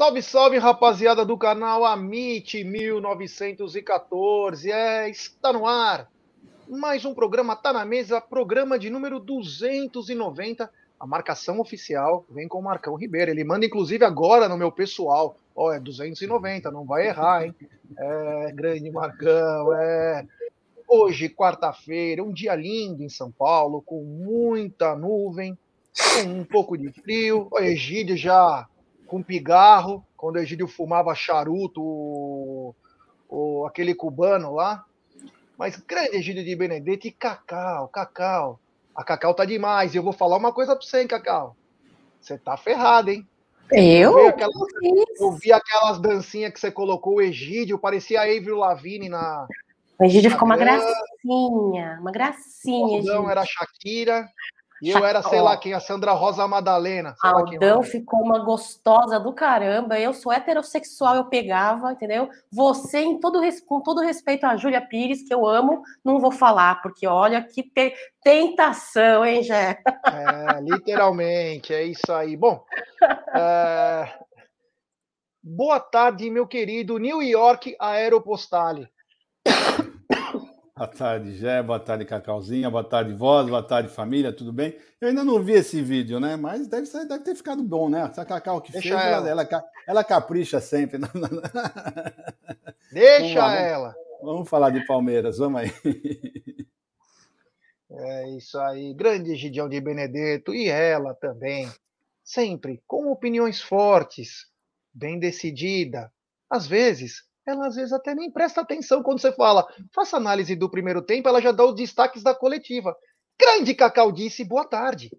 Salve, salve, rapaziada do canal Amit 1914. É, está no ar. Mais um programa tá na mesa, programa de número 290. A marcação oficial vem com o Marcão Ribeiro. Ele manda inclusive agora no meu pessoal. Ó, oh, é 290, não vai errar, hein? É, grande Marcão, é. Hoje, quarta-feira, um dia lindo em São Paulo, com muita nuvem, com um pouco de frio. O Egídio já com pigarro, quando o Egídio fumava charuto, o, o, aquele cubano lá. Mas grande Egídio de Benedetto e Cacau, Cacau. A Cacau tá demais. E eu vou falar uma coisa pra você, hein, Cacau. Você tá ferrado, hein? Eu? Eu vi, aquelas, eu vi aquelas dancinhas que você colocou, o Egídio, parecia a Avril Lavigne na. O Egídio ficou uma gracinha, uma gracinha. Não, era Shakira. E eu era, sei lá quem, a Sandra Rosa Madalena. Aldão ficou uma gostosa do caramba. Eu sou heterossexual, eu pegava, entendeu? Você, em todo, com todo respeito a Júlia Pires, que eu amo, não vou falar, porque olha que te, tentação, hein, Jé? É, literalmente, é isso aí. Bom, é... boa tarde, meu querido New York Aeropostale. Boa tarde, Gé, boa tarde, Cacauzinha, boa tarde, voz, boa tarde, família, tudo bem? Eu ainda não vi esse vídeo, né? Mas deve, deve ter ficado bom, né? Essa Cacau que Deixa fez, ela. Ela, ela, ela, capricha sempre. Deixa vamos lá, ela. Vamos, vamos falar de Palmeiras, vamos aí. É isso aí, grande Gideão de Benedetto e ela também, sempre com opiniões fortes, bem decidida, às vezes ela às vezes até nem presta atenção quando você fala, faça análise do primeiro tempo, ela já dá os destaques da coletiva. Grande Cacau disse, boa tarde.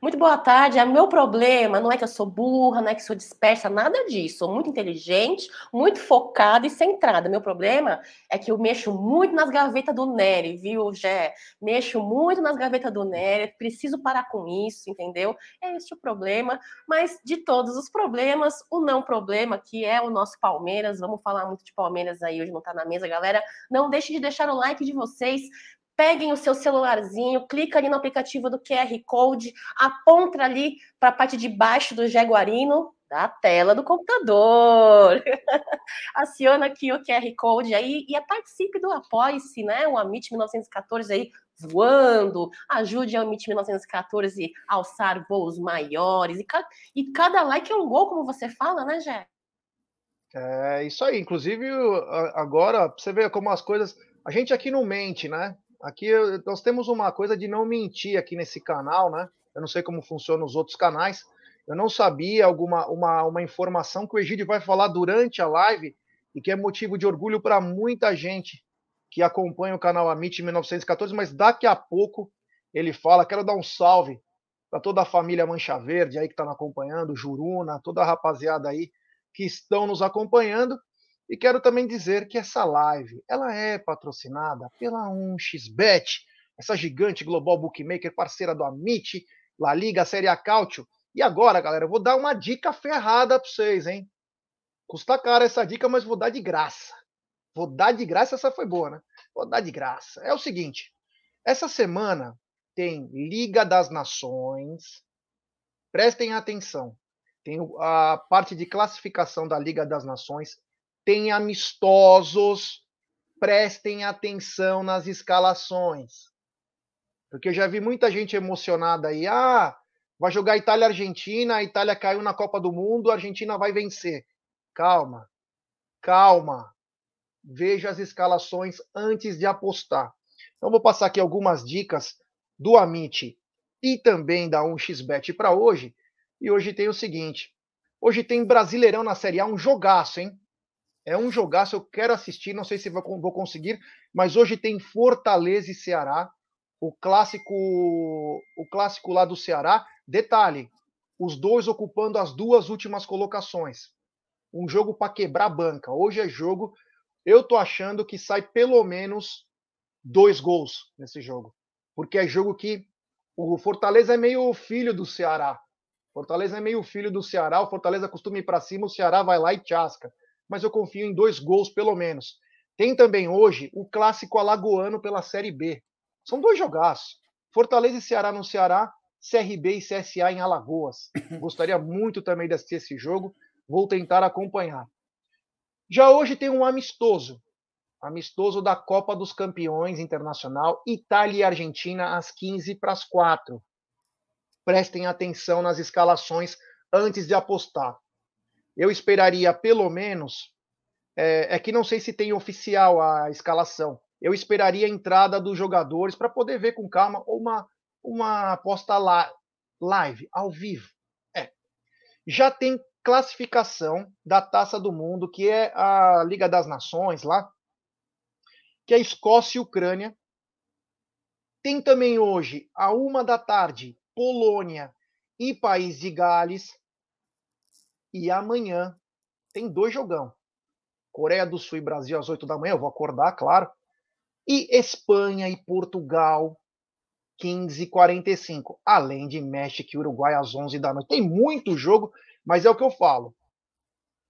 Muito boa tarde. O meu problema não é que eu sou burra, não é que sou dispersa, nada disso. Sou muito inteligente, muito focada e centrada. Meu problema é que eu mexo muito nas gavetas do Nery, viu, Gé? Mexo muito nas gavetas do Nery, preciso parar com isso, entendeu? É esse o problema. Mas de todos os problemas, o não problema, que é o nosso Palmeiras, vamos falar muito de Palmeiras aí hoje, não tá na mesa, galera. Não deixe de deixar o like de vocês peguem o seu celularzinho, clica ali no aplicativo do QR Code, aponta ali para a parte de baixo do Jaguarino, da tela do computador. Aciona aqui o QR Code aí e participe do Apoie-se, né? O Amit 1914 aí voando, ajude a Amit 1914 a alçar voos maiores. E, ca... e cada like é um gol, como você fala, né, Jé? É isso aí. Inclusive, agora, você vê como as coisas. A gente aqui não mente, né? Aqui nós temos uma coisa de não mentir aqui nesse canal, né? Eu não sei como funciona os outros canais. Eu não sabia alguma uma, uma informação que o Egídio vai falar durante a live e que é motivo de orgulho para muita gente que acompanha o canal Amit 1914, mas daqui a pouco ele fala. Quero dar um salve para toda a família Mancha Verde aí que está nos acompanhando, Juruna, toda a rapaziada aí que estão nos acompanhando. E quero também dizer que essa live ela é patrocinada pela 1xBet, essa gigante global bookmaker, parceira do Amit, La Liga, Série A Cautio. E agora, galera, eu vou dar uma dica ferrada para vocês, hein? Custa caro essa dica, mas vou dar de graça. Vou dar de graça, essa foi boa, né? Vou dar de graça. É o seguinte, essa semana tem Liga das Nações. Prestem atenção. Tem a parte de classificação da Liga das Nações tem amistosos, prestem atenção nas escalações. Porque eu já vi muita gente emocionada aí. Ah, vai jogar Itália-Argentina, a Itália caiu na Copa do Mundo, a Argentina vai vencer. Calma, calma. Veja as escalações antes de apostar. Então, vou passar aqui algumas dicas do Amit e também da 1xBet para hoje. E hoje tem o seguinte: hoje tem Brasileirão na Série A, um jogaço, hein? É um jogaço, eu quero assistir, não sei se vou, vou conseguir, mas hoje tem Fortaleza e Ceará, o clássico, o clássico lá do Ceará. Detalhe, os dois ocupando as duas últimas colocações. Um jogo para quebrar banca. Hoje é jogo, eu tô achando que sai pelo menos dois gols nesse jogo, porque é jogo que o Fortaleza é meio filho do Ceará. Fortaleza é meio filho do Ceará, o Fortaleza costuma ir para cima, o Ceará vai lá e chasca mas eu confio em dois gols pelo menos. Tem também hoje o clássico alagoano pela Série B. São dois jogaços. Fortaleza e Ceará no Ceará, CRB e CSA em Alagoas. Gostaria muito também de assistir esse jogo. Vou tentar acompanhar. Já hoje tem um amistoso. Amistoso da Copa dos Campeões Internacional, Itália e Argentina, às 15 para as 4. Prestem atenção nas escalações antes de apostar eu esperaria pelo menos. É, é, que não sei se tem oficial a escalação. Eu esperaria a entrada dos jogadores para poder ver com calma uma, uma aposta lá, live, ao vivo. É. Já tem classificação da Taça do Mundo, que é a Liga das Nações lá, que é Escócia e Ucrânia. Tem também hoje, a uma da tarde, Polônia e País de Gales. E amanhã tem dois jogão. Coreia do Sul e Brasil às 8 da manhã, eu vou acordar, claro. E Espanha e Portugal, 15h45. Além de México e Uruguai às 11 da noite. Tem muito jogo, mas é o que eu falo.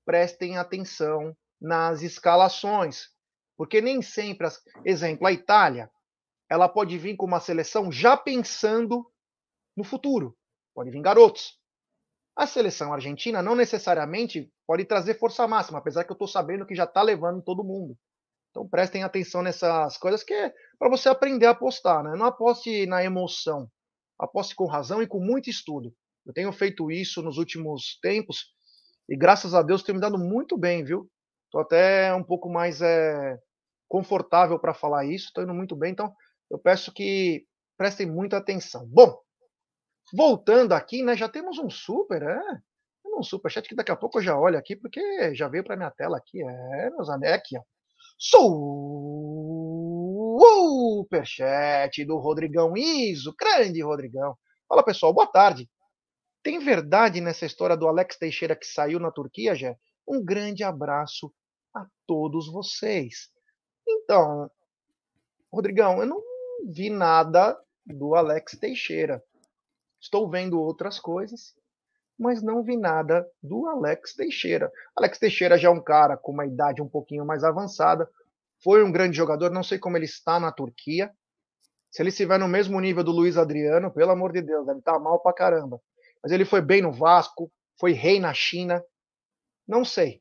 Prestem atenção nas escalações. Porque nem sempre, as... exemplo, a Itália, ela pode vir com uma seleção já pensando no futuro. Pode vir garotos. A seleção argentina não necessariamente pode trazer força máxima, apesar que eu estou sabendo que já está levando todo mundo. Então prestem atenção nessas coisas que é para você aprender a apostar, né? Não aposte na emoção, aposte com razão e com muito estudo. Eu tenho feito isso nos últimos tempos e graças a Deus tem me dado muito bem, viu? Estou até um pouco mais é, confortável para falar isso, estou indo muito bem, então eu peço que prestem muita atenção. Bom, Voltando aqui, né? Já temos um super, é? Um superchat que daqui a pouco eu já olho aqui, porque já veio para minha tela aqui. É, meus amigos, é aqui, ó. Superchat do Rodrigão Iso, grande Rodrigão. Fala pessoal, boa tarde. Tem verdade nessa história do Alex Teixeira que saiu na Turquia, Jé? Um grande abraço a todos vocês. Então, Rodrigão, eu não vi nada do Alex Teixeira. Estou vendo outras coisas, mas não vi nada do Alex Teixeira. Alex Teixeira já é um cara com uma idade um pouquinho mais avançada, foi um grande jogador, não sei como ele está na Turquia. Se ele estiver no mesmo nível do Luiz Adriano, pelo amor de Deus, deve estar mal pra caramba. Mas ele foi bem no Vasco, foi rei na China. Não sei,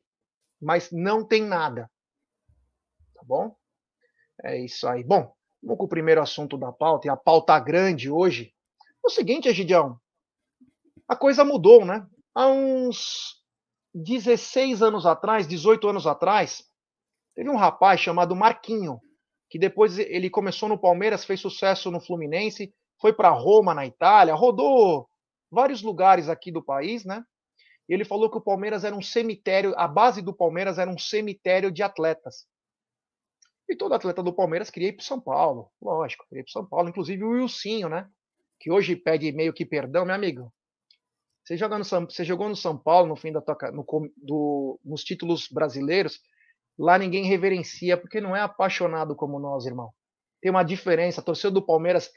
mas não tem nada. Tá bom? É isso aí. Bom, vamos com o primeiro assunto da pauta, e a pauta grande hoje o seguinte, Egidião, a coisa mudou, né? Há uns 16 anos atrás, 18 anos atrás, teve um rapaz chamado Marquinho, que depois ele começou no Palmeiras, fez sucesso no Fluminense, foi para Roma, na Itália, rodou vários lugares aqui do país, né? Ele falou que o Palmeiras era um cemitério, a base do Palmeiras era um cemitério de atletas. E todo atleta do Palmeiras queria ir para São Paulo, lógico, queria ir para São Paulo, inclusive o Wilsinho, né? Que hoje pede meio que perdão, meu amigo. Você, joga no São, você jogou no São Paulo no fim da tua, no, do, nos títulos brasileiros, lá ninguém reverencia, porque não é apaixonado como nós, irmão. Tem uma diferença. A torcida do Palmeiras,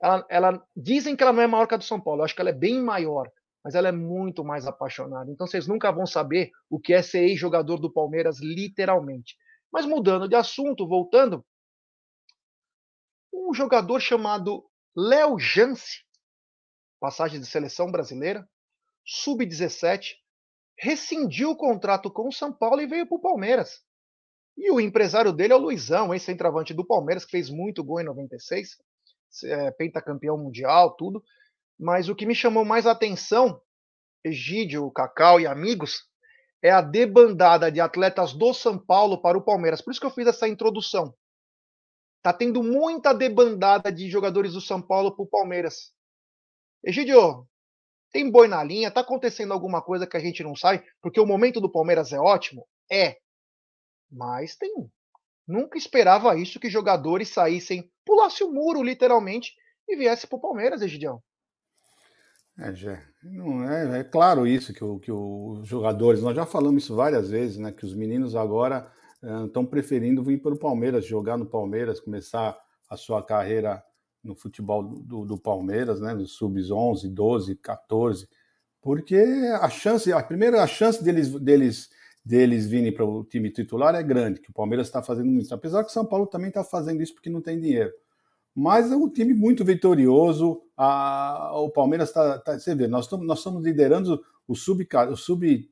ela, ela dizem que ela não é maior que a do São Paulo. Eu acho que ela é bem maior, mas ela é muito mais apaixonada. Então vocês nunca vão saber o que é ser ex-jogador do Palmeiras, literalmente. Mas mudando de assunto, voltando, um jogador chamado Léo Jance, passagem de seleção brasileira, sub-17, rescindiu o contrato com o São Paulo e veio para o Palmeiras. E o empresário dele é o Luizão, ex-centroavante do Palmeiras, que fez muito gol em 96, é, pentacampeão mundial, tudo. Mas o que me chamou mais atenção, Egídio, Cacau e amigos, é a debandada de atletas do São Paulo para o Palmeiras. Por isso que eu fiz essa introdução. Tá tendo muita debandada de jogadores do São Paulo para o Palmeiras. Egidio, tem boi na linha? Tá acontecendo alguma coisa que a gente não sabe? Porque o momento do Palmeiras é ótimo? É. Mas tem. Nunca esperava isso que jogadores saíssem, pulasse o muro, literalmente, e viesse para o Palmeiras, Egidião. É, Gé, não é, é claro isso que, o, que os jogadores, nós já falamos isso várias vezes, né? Que os meninos agora estão preferindo vir para o Palmeiras, jogar no Palmeiras, começar a sua carreira no futebol do, do Palmeiras, né, nos sub-11, 12, 14, porque a chance, a primeira a chance deles, deles, deles virem para o time titular é grande, que o Palmeiras está fazendo muito, apesar que o São Paulo também está fazendo isso porque não tem dinheiro. Mas é um time muito vitorioso. A, o Palmeiras está. Tá, você vê, nós, nós estamos liderando o sub-15, sub,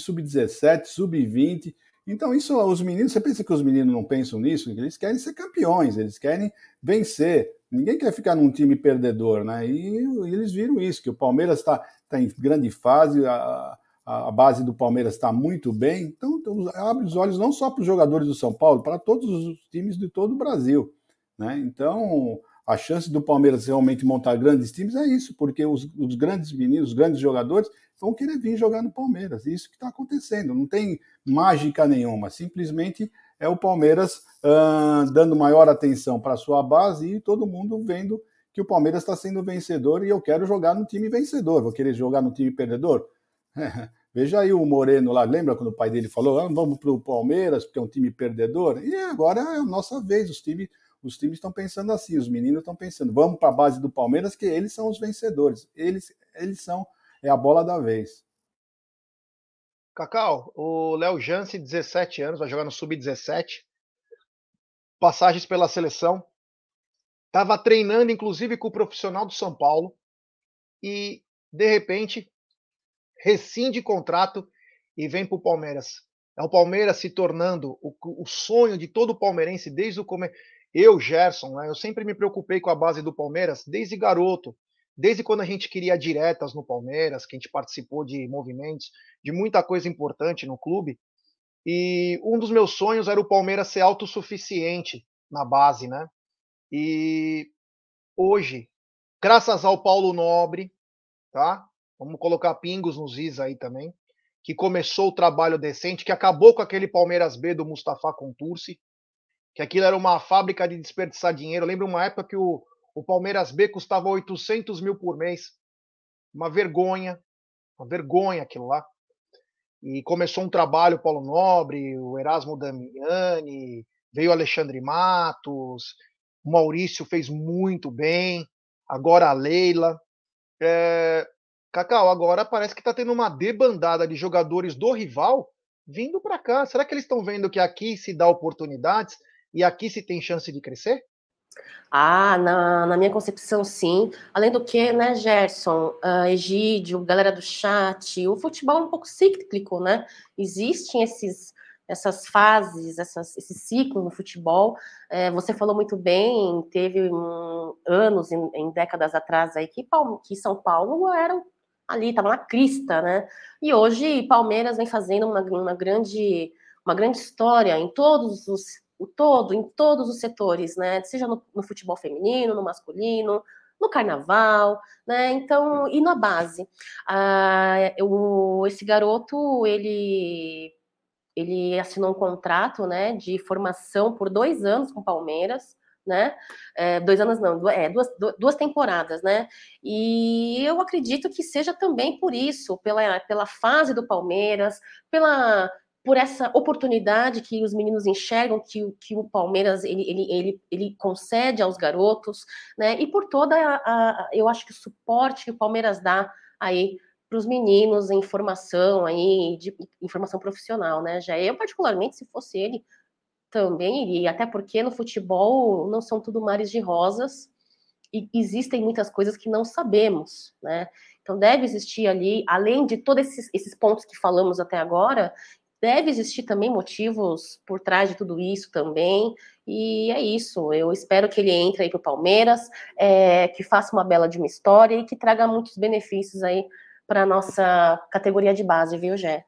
sub-17, sub-20. Então, isso, os meninos, você pensa que os meninos não pensam nisso? Eles querem ser campeões, eles querem vencer. Ninguém quer ficar num time perdedor, né? E, e eles viram isso, que o Palmeiras está tá em grande fase, a, a base do Palmeiras está muito bem. Então, então, abre os olhos não só para os jogadores do São Paulo, para todos os times de todo o Brasil. Né? Então, a chance do Palmeiras realmente montar grandes times é isso, porque os, os grandes meninos, os grandes jogadores, vão querer vir jogar no Palmeiras. Isso que está acontecendo. Não tem mágica nenhuma. Simplesmente é o Palmeiras uh, dando maior atenção para sua base e todo mundo vendo que o Palmeiras está sendo vencedor e eu quero jogar no time vencedor. Vou querer jogar no time perdedor? Veja aí o Moreno lá, lembra quando o pai dele falou: ah, vamos para o Palmeiras, porque é um time perdedor? E agora é a nossa vez, os times os times estão pensando assim, os meninos estão pensando, vamos para a base do Palmeiras, que eles são os vencedores, eles, eles são é a bola da vez. Cacau, o Léo Jance, 17 anos, vai jogar no Sub-17. Passagens pela seleção. Estava treinando, inclusive, com o profissional do São Paulo. E, de repente, rescinde contrato e vem para o Palmeiras. É o Palmeiras se tornando o, o sonho de todo palmeirense desde o começo. Eu, Gerson, né, eu sempre me preocupei com a base do Palmeiras desde garoto desde quando a gente queria diretas no Palmeiras, que a gente participou de movimentos, de muita coisa importante no clube. E um dos meus sonhos era o Palmeiras ser autossuficiente na base, né? E hoje, graças ao Paulo Nobre, tá? Vamos colocar pingos nos is aí também, que começou o trabalho decente, que acabou com aquele Palmeiras B do Mustafa Contursi, que aquilo era uma fábrica de desperdiçar dinheiro. Eu lembro uma época que o, o Palmeiras B custava 800 mil por mês. Uma vergonha, uma vergonha aquilo lá. E começou um trabalho, Paulo Nobre, o Erasmo Damiani, veio Alexandre Matos, o Maurício fez muito bem, agora a Leila. É... Cacau, agora parece que está tendo uma debandada de jogadores do rival vindo para cá. Será que eles estão vendo que aqui se dá oportunidades e aqui se tem chance de crescer? Ah, na, na minha concepção, sim. Além do que, né, Gerson, uh, Egídio, galera do chat, o futebol é um pouco cíclico, né? Existem esses, essas fases, essas, esse ciclo no futebol. É, você falou muito bem, teve um, anos, em, em, décadas atrás, aí, que, que São Paulo era ali, estava na crista, né? E hoje Palmeiras vem fazendo uma, uma, grande, uma grande história em todos os o todo, em todos os setores, né? Seja no, no futebol feminino, no masculino, no carnaval, né? Então, e na base. Ah, eu, esse garoto, ele, ele assinou um contrato, né, de formação por dois anos com o Palmeiras, né? É, dois anos não, é, duas, duas temporadas, né? E eu acredito que seja também por isso, pela, pela fase do Palmeiras, pela por essa oportunidade que os meninos enxergam que, que o Palmeiras ele, ele, ele, ele concede aos garotos, né? E por toda a, a eu acho que o suporte que o Palmeiras dá aí para os meninos em formação aí de informação profissional, né? Já eu particularmente, se fosse ele, também iria, até porque no futebol não são tudo mares de rosas e existem muitas coisas que não sabemos, né? Então deve existir ali, além de todos esses, esses pontos que falamos até agora, deve existir também motivos por trás de tudo isso também. E é isso. Eu espero que ele entre aí para o Palmeiras, é, que faça uma bela de uma história e que traga muitos benefícios aí para nossa categoria de base, viu, Gé?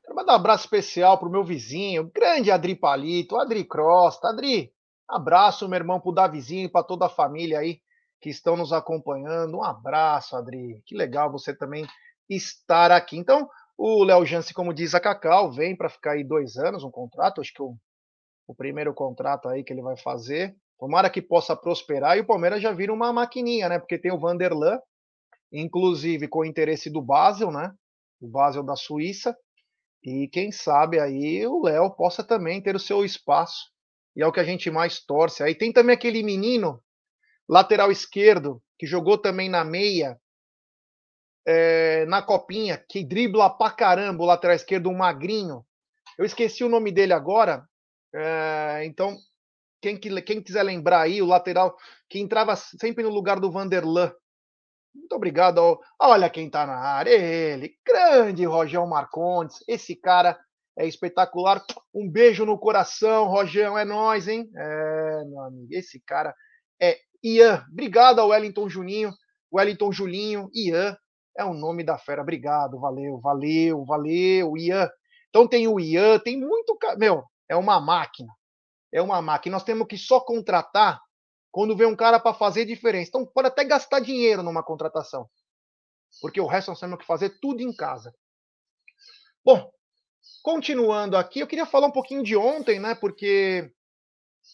Quero mandar um abraço especial pro meu vizinho, grande Adri Palito, Adri Crosta. Adri, abraço, meu irmão, pro Davizinho, para toda a família aí que estão nos acompanhando. Um abraço, Adri. Que legal você também estar aqui. Então, o Léo Jance, como diz a Cacau, vem para ficar aí dois anos, um contrato, acho que o, o primeiro contrato aí que ele vai fazer. Tomara que possa prosperar e o Palmeiras já vira uma maquininha, né? Porque tem o Vanderlan, inclusive com o interesse do Basel, né? O Basel da Suíça. E quem sabe aí o Léo possa também ter o seu espaço. E é o que a gente mais torce. Aí tem também aquele menino, lateral esquerdo, que jogou também na meia, é, na copinha, que dribla pra caramba o lateral esquerdo, um magrinho. Eu esqueci o nome dele agora. É, então, quem, quem quiser lembrar aí, o lateral que entrava sempre no lugar do Vanderlan. Muito obrigado. Olha quem está na área, ele, grande Rogério Marcondes. Esse cara é espetacular. Um beijo no coração, Rogério, é nós, hein? É, meu amigo, esse cara é Ian. Obrigado ao Wellington Juninho, Wellington Julinho, Ian. É o nome da fera. Obrigado, valeu, valeu, valeu, Ian. Então tem o Ian, tem muito, meu, é uma máquina. É uma máquina. Nós temos que só contratar quando vê um cara para fazer diferença. Então, pode até gastar dinheiro numa contratação. Porque o resto nós temos que fazer tudo em casa. Bom, continuando aqui, eu queria falar um pouquinho de ontem, né? Porque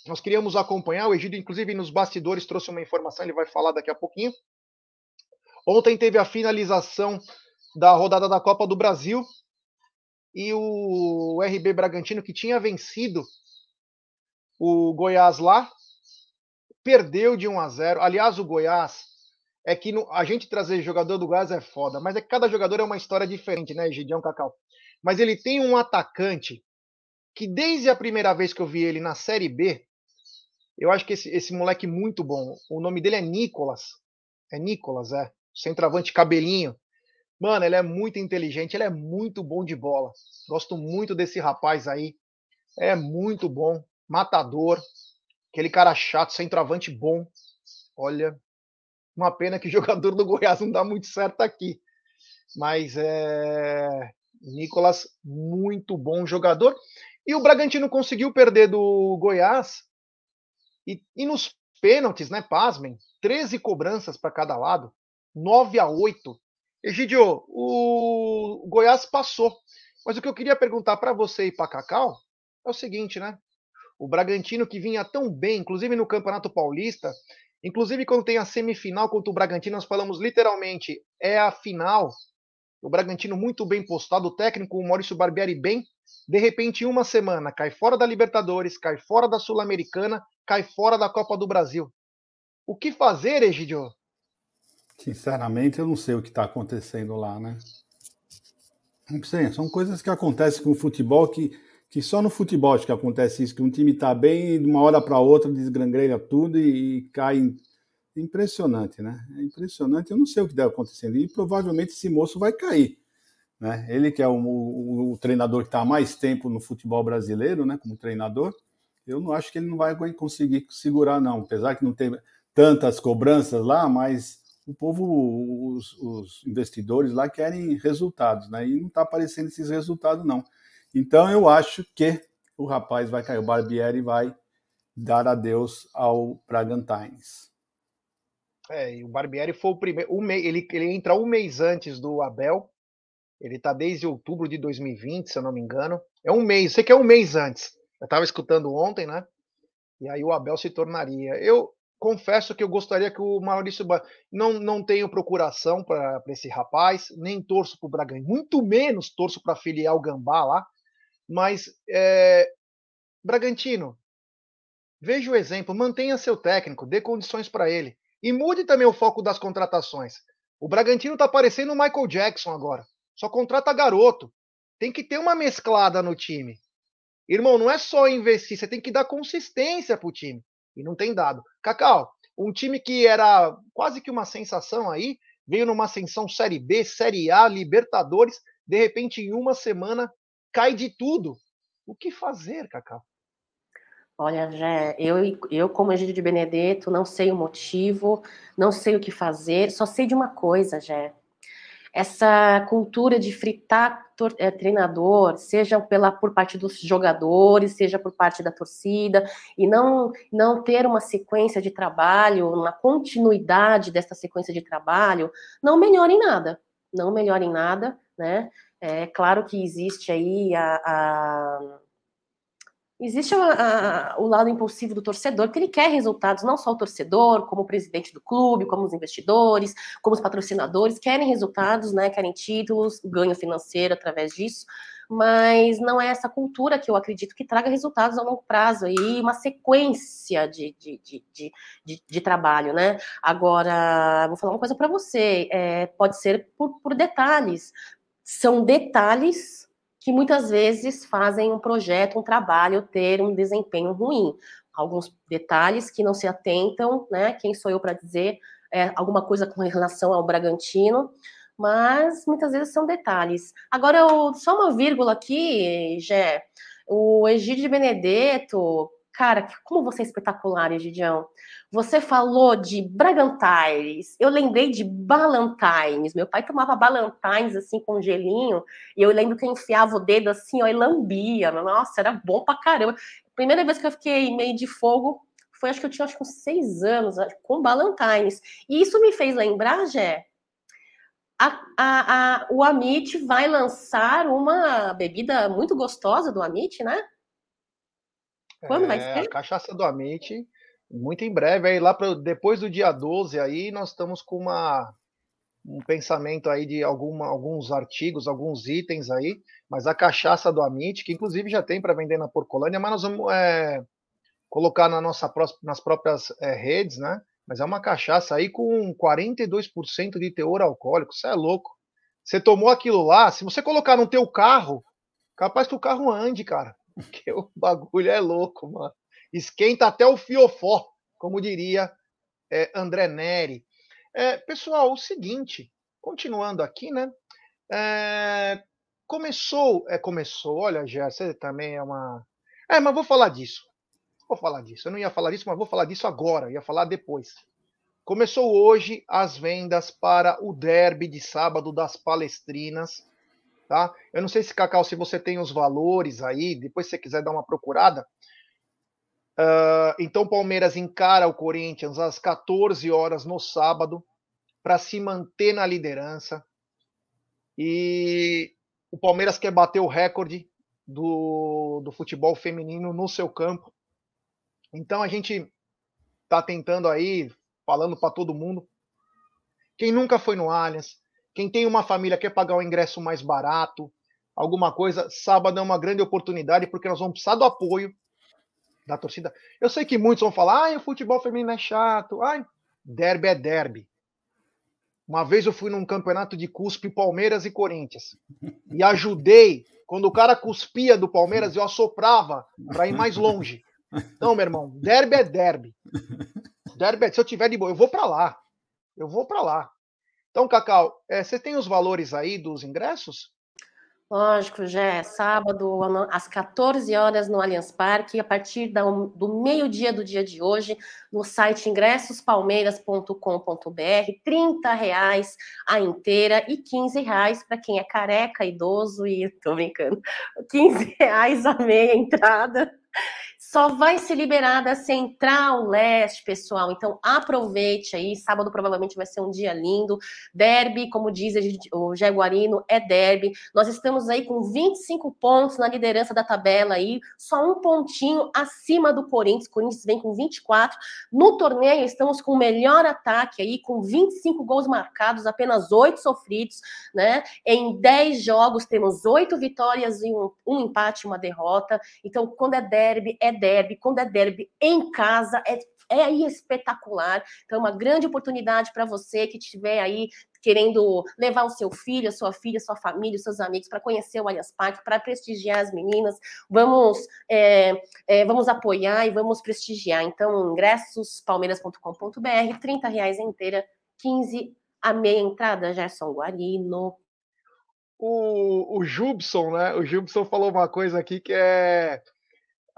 nós queríamos acompanhar. O Egido, inclusive, nos bastidores trouxe uma informação, ele vai falar daqui a pouquinho. Ontem teve a finalização da rodada da Copa do Brasil e o RB Bragantino, que tinha vencido o Goiás lá, perdeu de 1 a 0. Aliás, o Goiás é que no, a gente trazer jogador do Goiás é foda, mas é que cada jogador é uma história diferente, né, Gideão Cacau? Mas ele tem um atacante que desde a primeira vez que eu vi ele na Série B, eu acho que esse, esse moleque muito bom. O nome dele é Nicolas. É Nicolas, é. Centroavante cabelinho. Mano, ele é muito inteligente, ele é muito bom de bola. Gosto muito desse rapaz aí. É muito bom, matador, Aquele cara chato, centroavante bom. Olha, uma pena que o jogador do Goiás não dá muito certo aqui. Mas é. Nicolas, muito bom jogador. E o Bragantino conseguiu perder do Goiás. E, e nos pênaltis, né? Pasmem, 13 cobranças para cada lado, 9 a 8. Egidio, o Goiás passou. Mas o que eu queria perguntar para você e para Cacau é o seguinte, né? O Bragantino que vinha tão bem, inclusive no Campeonato Paulista, inclusive quando tem a semifinal contra o Bragantino, nós falamos literalmente, é a final. O Bragantino muito bem postado, o técnico o Maurício Barbieri bem, de repente uma semana cai fora da Libertadores, cai fora da Sul-Americana, cai fora da Copa do Brasil. O que fazer, Egidio? Sinceramente, eu não sei o que está acontecendo lá, né? Não sei, são coisas que acontecem com o futebol que que só no futebol acho que acontece isso, que um time está bem e de uma hora para outra desgrangrelha tudo e, e cai. Impressionante, né? É impressionante. Eu não sei o que deve acontecer. E provavelmente esse moço vai cair. Né? Ele que é o, o, o treinador que está mais tempo no futebol brasileiro, né? Como treinador, eu não acho que ele não vai conseguir segurar, não. Apesar que não tem tantas cobranças lá, mas o povo, os, os investidores lá querem resultados, né? E não está aparecendo esses resultados, não. Então eu acho que o rapaz vai cair, o Barbieri vai dar adeus ao Bragantines. É, e o Barbieri foi o primeiro. Ele, ele entra um mês antes do Abel. Ele está desde outubro de 2020, se eu não me engano. É um mês, sei que é um mês antes. Eu estava escutando ontem, né? E aí o Abel se tornaria. Eu confesso que eu gostaria que o Maurício. Não, não tenho procuração para esse rapaz, nem torço para o Bragantino, muito menos torço para filiar o Gambá lá. Mas, é, Bragantino, veja o exemplo, mantenha seu técnico, dê condições para ele. E mude também o foco das contratações. O Bragantino está parecendo o Michael Jackson agora. Só contrata garoto. Tem que ter uma mesclada no time. Irmão, não é só investir, você tem que dar consistência para o time. E não tem dado. Cacau, um time que era quase que uma sensação aí, veio numa ascensão Série B, Série A, Libertadores, de repente em uma semana cai de tudo. O que fazer, Cacau? Olha, Jé, eu, eu como Egídio de Benedetto, não sei o motivo, não sei o que fazer, só sei de uma coisa, Jé. Essa cultura de fritar é, treinador, seja pela, por parte dos jogadores, seja por parte da torcida, e não, não ter uma sequência de trabalho, uma continuidade dessa sequência de trabalho, não melhora em nada. Não melhora em nada, né? É claro que existe aí a, a existe a, a, o lado impulsivo do torcedor, que ele quer resultados, não só o torcedor, como o presidente do clube, como os investidores, como os patrocinadores, querem resultados, né, querem títulos, ganho financeiro através disso, mas não é essa cultura que eu acredito que traga resultados a longo prazo aí, uma sequência de, de, de, de, de, de trabalho, né? Agora, vou falar uma coisa para você, é, pode ser por, por detalhes, são detalhes que muitas vezes fazem um projeto, um trabalho ter um desempenho ruim. Alguns detalhes que não se atentam, né? Quem sou eu para dizer é, alguma coisa com relação ao Bragantino, mas muitas vezes são detalhes. Agora, eu, só uma vírgula aqui, Gé. O Egídio de Benedetto, cara, como você é espetacular, Egidião. Você falou de Bragantines, eu lembrei de Ballantines. Meu pai tomava Ballantines assim com gelinho, e eu lembro que eu enfiava o dedo assim, ó, e lambia. Nossa, era bom pra caramba. Primeira vez que eu fiquei meio de fogo foi acho que eu tinha acho que uns seis anos com Ballantines. E isso me fez lembrar, Jé, a, a, a, o Amit vai lançar uma bebida muito gostosa do Amit, né? Quando é, vai ser? A cachaça do Amit muito em breve, aí lá para depois do dia 12 aí nós estamos com uma um pensamento aí de alguma, alguns artigos, alguns itens aí, mas a cachaça do Amit, que inclusive já tem para vender na Porcolândia, mas nós vamos é, colocar na nossa, nas próprias é, redes, né? Mas é uma cachaça aí com 42% de teor alcoólico, isso é louco. Você tomou aquilo lá, se você colocar no teu carro, capaz que o carro ande, cara, porque o bagulho é louco, mano esquenta até o fiofó, como diria é, André Neri. É, pessoal, o seguinte, continuando aqui, né? É, começou, é, começou, olha, já você também é uma. É, mas vou falar disso. Vou falar disso. Eu não ia falar disso, mas vou falar disso agora, ia falar depois. Começou hoje as vendas para o derby de sábado das Palestrinas. Tá? Eu não sei se, Cacau, se você tem os valores aí, depois se você quiser dar uma procurada, Uh, então, Palmeiras encara o Corinthians às 14 horas no sábado para se manter na liderança. E o Palmeiras quer bater o recorde do, do futebol feminino no seu campo. Então, a gente está tentando aí, falando para todo mundo. Quem nunca foi no Allianz, quem tem uma família quer pagar o ingresso mais barato, alguma coisa, sábado é uma grande oportunidade, porque nós vamos precisar do apoio da torcida. Eu sei que muitos vão falar, ai, o futebol feminino é chato, ai, derby é derby. Uma vez eu fui num campeonato de cuspe Palmeiras e Corinthians e ajudei. Quando o cara cuspia do Palmeiras, eu assoprava para ir mais longe. Não, meu irmão, derby é derby. Derby é, se eu tiver de boa, eu vou para lá. Eu vou para lá. Então, Cacau, é, você tem os valores aí dos ingressos? Lógico, já é sábado, às 14 horas no Allianz Parque, a partir do meio-dia do dia de hoje, no site ingressospalmeiras.com.br, 30 reais a inteira e 15 reais para quem é careca, idoso e, tô brincando, 15 reais a meia entrada só vai ser liberada Central Leste, pessoal. Então aproveite aí. Sábado provavelmente vai ser um dia lindo. Derby, como diz o Jaguarino, é derby. Nós estamos aí com 25 pontos na liderança da tabela aí, só um pontinho acima do Corinthians. O Corinthians vem com 24. No torneio estamos com o melhor ataque aí, com 25 gols marcados, apenas 8 sofridos, né? Em 10 jogos temos 8 vitórias e um, um empate, uma derrota. Então, quando é derby, é derby, quando é derby em casa, é, é aí espetacular. Então, é uma grande oportunidade para você que estiver aí querendo levar o seu filho, a sua filha, a sua família, os seus amigos para conhecer o Allianz Parque, para prestigiar as meninas. Vamos, é, é, vamos apoiar e vamos prestigiar. Então, ingressos palmeiras.com.br, 30 reais inteira, 15 a meia entrada, Gerson Guarino. o, o Jubson, né? O Jubson falou uma coisa aqui que é.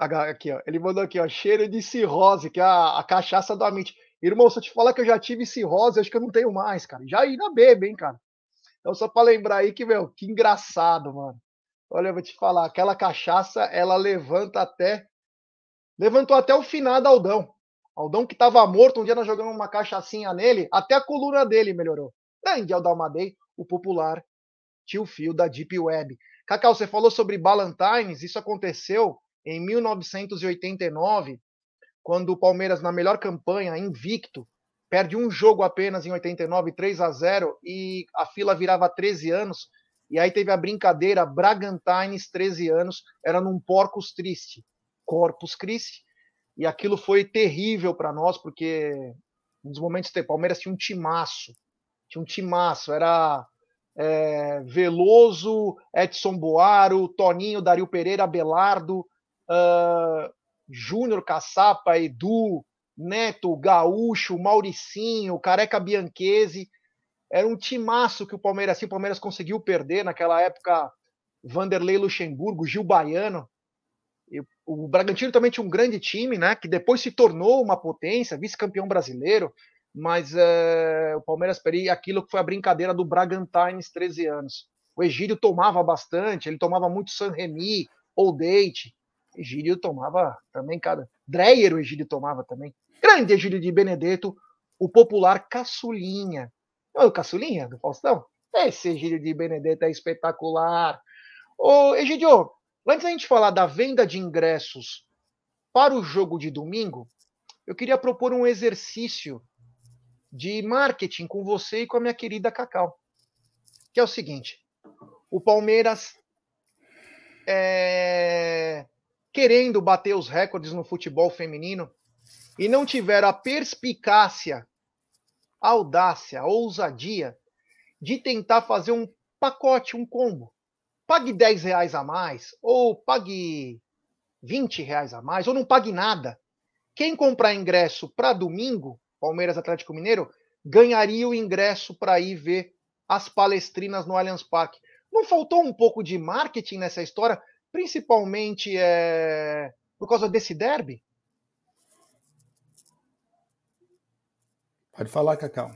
Aqui, ó. Ele mandou aqui, ó. Cheiro de cirrose, que é a, a cachaça do Amit. Irmão, se eu te falar que eu já tive cirrose, acho que eu não tenho mais, cara. Já ainda bebe, hein, cara. Então, só para lembrar aí que, meu, que engraçado, mano. Olha, eu vou te falar, aquela cachaça, ela levanta até. Levantou até o finado Aldão. Aldão que tava morto, um dia nós jogamos uma cachaçinha nele, até a coluna dele melhorou. Grande Aldão Madei, o popular tio Fio da Deep Web. Cacau, você falou sobre Ballantines, isso aconteceu em 1989, quando o Palmeiras, na melhor campanha, invicto, perde um jogo apenas em 89, 3 a 0 e a fila virava 13 anos. E aí teve a brincadeira Bragantines 13 anos, era num Porcos Triste, Corpus Christi, e aquilo foi terrível para nós, porque nos momentos que o Palmeiras tinha um timaço, tinha um timaço, era é, Veloso, Edson Boaro, Toninho, Dario Pereira, Belardo, uh, Júnior Caçapa, Edu, Neto, Gaúcho, Mauricinho, Careca Bianchese. Era um timaço que o Palmeiras, assim, o Palmeiras conseguiu perder naquela época. Vanderlei Luxemburgo, Gil Baiano. O Bragantino também tinha um grande time, né? Que depois se tornou uma potência, vice-campeão brasileiro. Mas é, o Palmeiras perdeu aquilo que foi a brincadeira do Bragantines 13 anos. O Egídio tomava bastante, ele tomava muito San Remi, ou Date. Egídio tomava também, cara. Dreyer o Egídio tomava também. Grande Egídio de Benedetto, o popular Caçulinha. Não o Caçulinha do Faustão? Esse Egídio de Benedetto é espetacular. Ô, Egídio, antes da gente falar da venda de ingressos para o jogo de domingo, eu queria propor um exercício de marketing com você e com a minha querida Cacau. Que é o seguinte: o Palmeiras é, querendo bater os recordes no futebol feminino e não tiver a perspicácia, a audácia, a ousadia de tentar fazer um pacote, um combo. Pague 10 reais a mais, ou pague 20 reais a mais, ou não pague nada. Quem comprar ingresso para domingo, Palmeiras Atlético Mineiro, ganharia o ingresso para ir ver as palestrinas no Allianz Parque. Não faltou um pouco de marketing nessa história? Principalmente é, por causa desse derby? Pode falar, Cacau.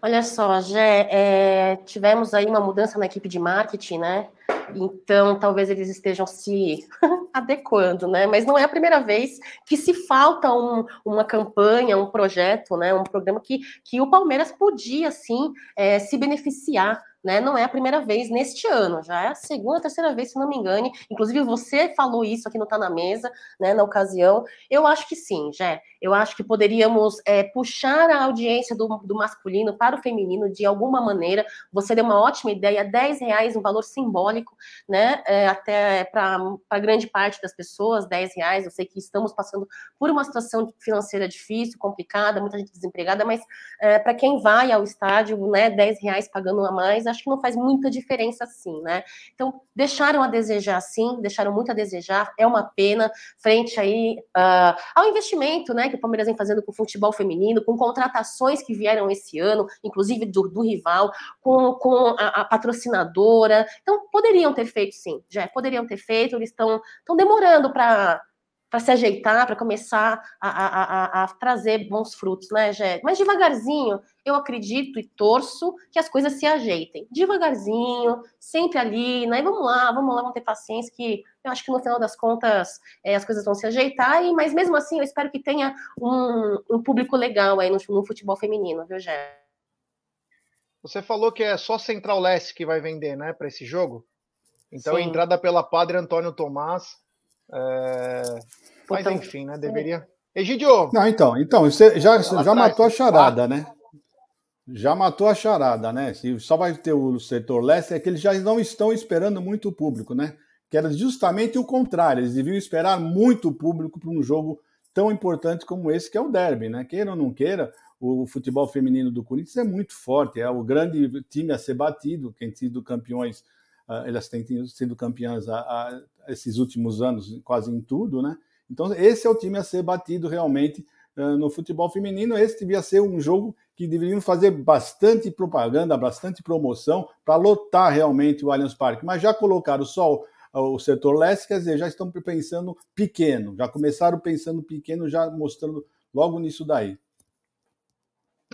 Olha só, Gé, é, tivemos aí uma mudança na equipe de marketing, né? Então, talvez eles estejam se adequando, né? Mas não é a primeira vez que se falta um, uma campanha, um projeto, né? Um programa que, que o Palmeiras podia, sim, é, se beneficiar né? Não é a primeira vez neste ano, já é a segunda, terceira vez, se não me engane. Inclusive, você falou isso aqui no Tá na Mesa, né, na ocasião. Eu acho que sim, Jé. Eu acho que poderíamos é, puxar a audiência do, do, masculino para o feminino de alguma maneira. Você deu uma ótima ideia, 10 reais, um valor simbólico, né? É, até para grande parte das pessoas, 10 reais. Eu sei que estamos passando por uma situação financeira difícil, complicada, muita gente desempregada, mas é, para quem vai ao estádio, né, 10 reais pagando a mais, acho que não faz muita diferença assim, né? Então, deixaram a desejar sim, deixaram muito a desejar, é uma pena, frente aí uh, ao investimento, né, que o Palmeiras vem fazendo com o futebol feminino, com contratações que vieram esse ano, inclusive do, do rival, com, com a, a, patrocinadora. Então, poderiam ter feito sim, já poderiam ter feito, eles estão demorando para para se ajeitar, para começar a, a, a, a, trazer bons frutos, né, Jé? Mas devagarzinho, eu acredito e torço que as coisas se ajeitem. Devagarzinho, sempre ali, né? Vamos lá, vamos lá, vamos ter paciência, que eu acho que no final das contas é, as coisas vão se ajeitar, e, mas mesmo assim eu espero que tenha um, um público legal aí no, no futebol feminino, viu, Jé? Você falou que é só Central Leste que vai vender, né, para esse jogo? Então, Sim. entrada pela Padre Antônio Tomás é... Mas então, enfim, né? Deveria. Egidio! Não, então, então você já, já matou a charada, né? Já matou a charada, né? Se só vai ter o setor leste, é que eles já não estão esperando muito o público, né? Que era justamente o contrário, eles deviam esperar muito público para um jogo tão importante como esse, que é o derby, né? Queira ou não queira, o futebol feminino do Corinthians é muito forte, é o grande time a ser batido, quem tem sido campeões elas têm sido campeãs a, a, esses últimos anos, quase em tudo, né? Então, esse é o time a ser batido realmente uh, no futebol feminino. Esse devia ser um jogo que deveriam fazer bastante propaganda, bastante promoção para lotar realmente o Allianz Parque, mas já colocaram só o, o setor leste, quer dizer, já estão pensando pequeno, já começaram pensando pequeno, já mostrando logo nisso daí.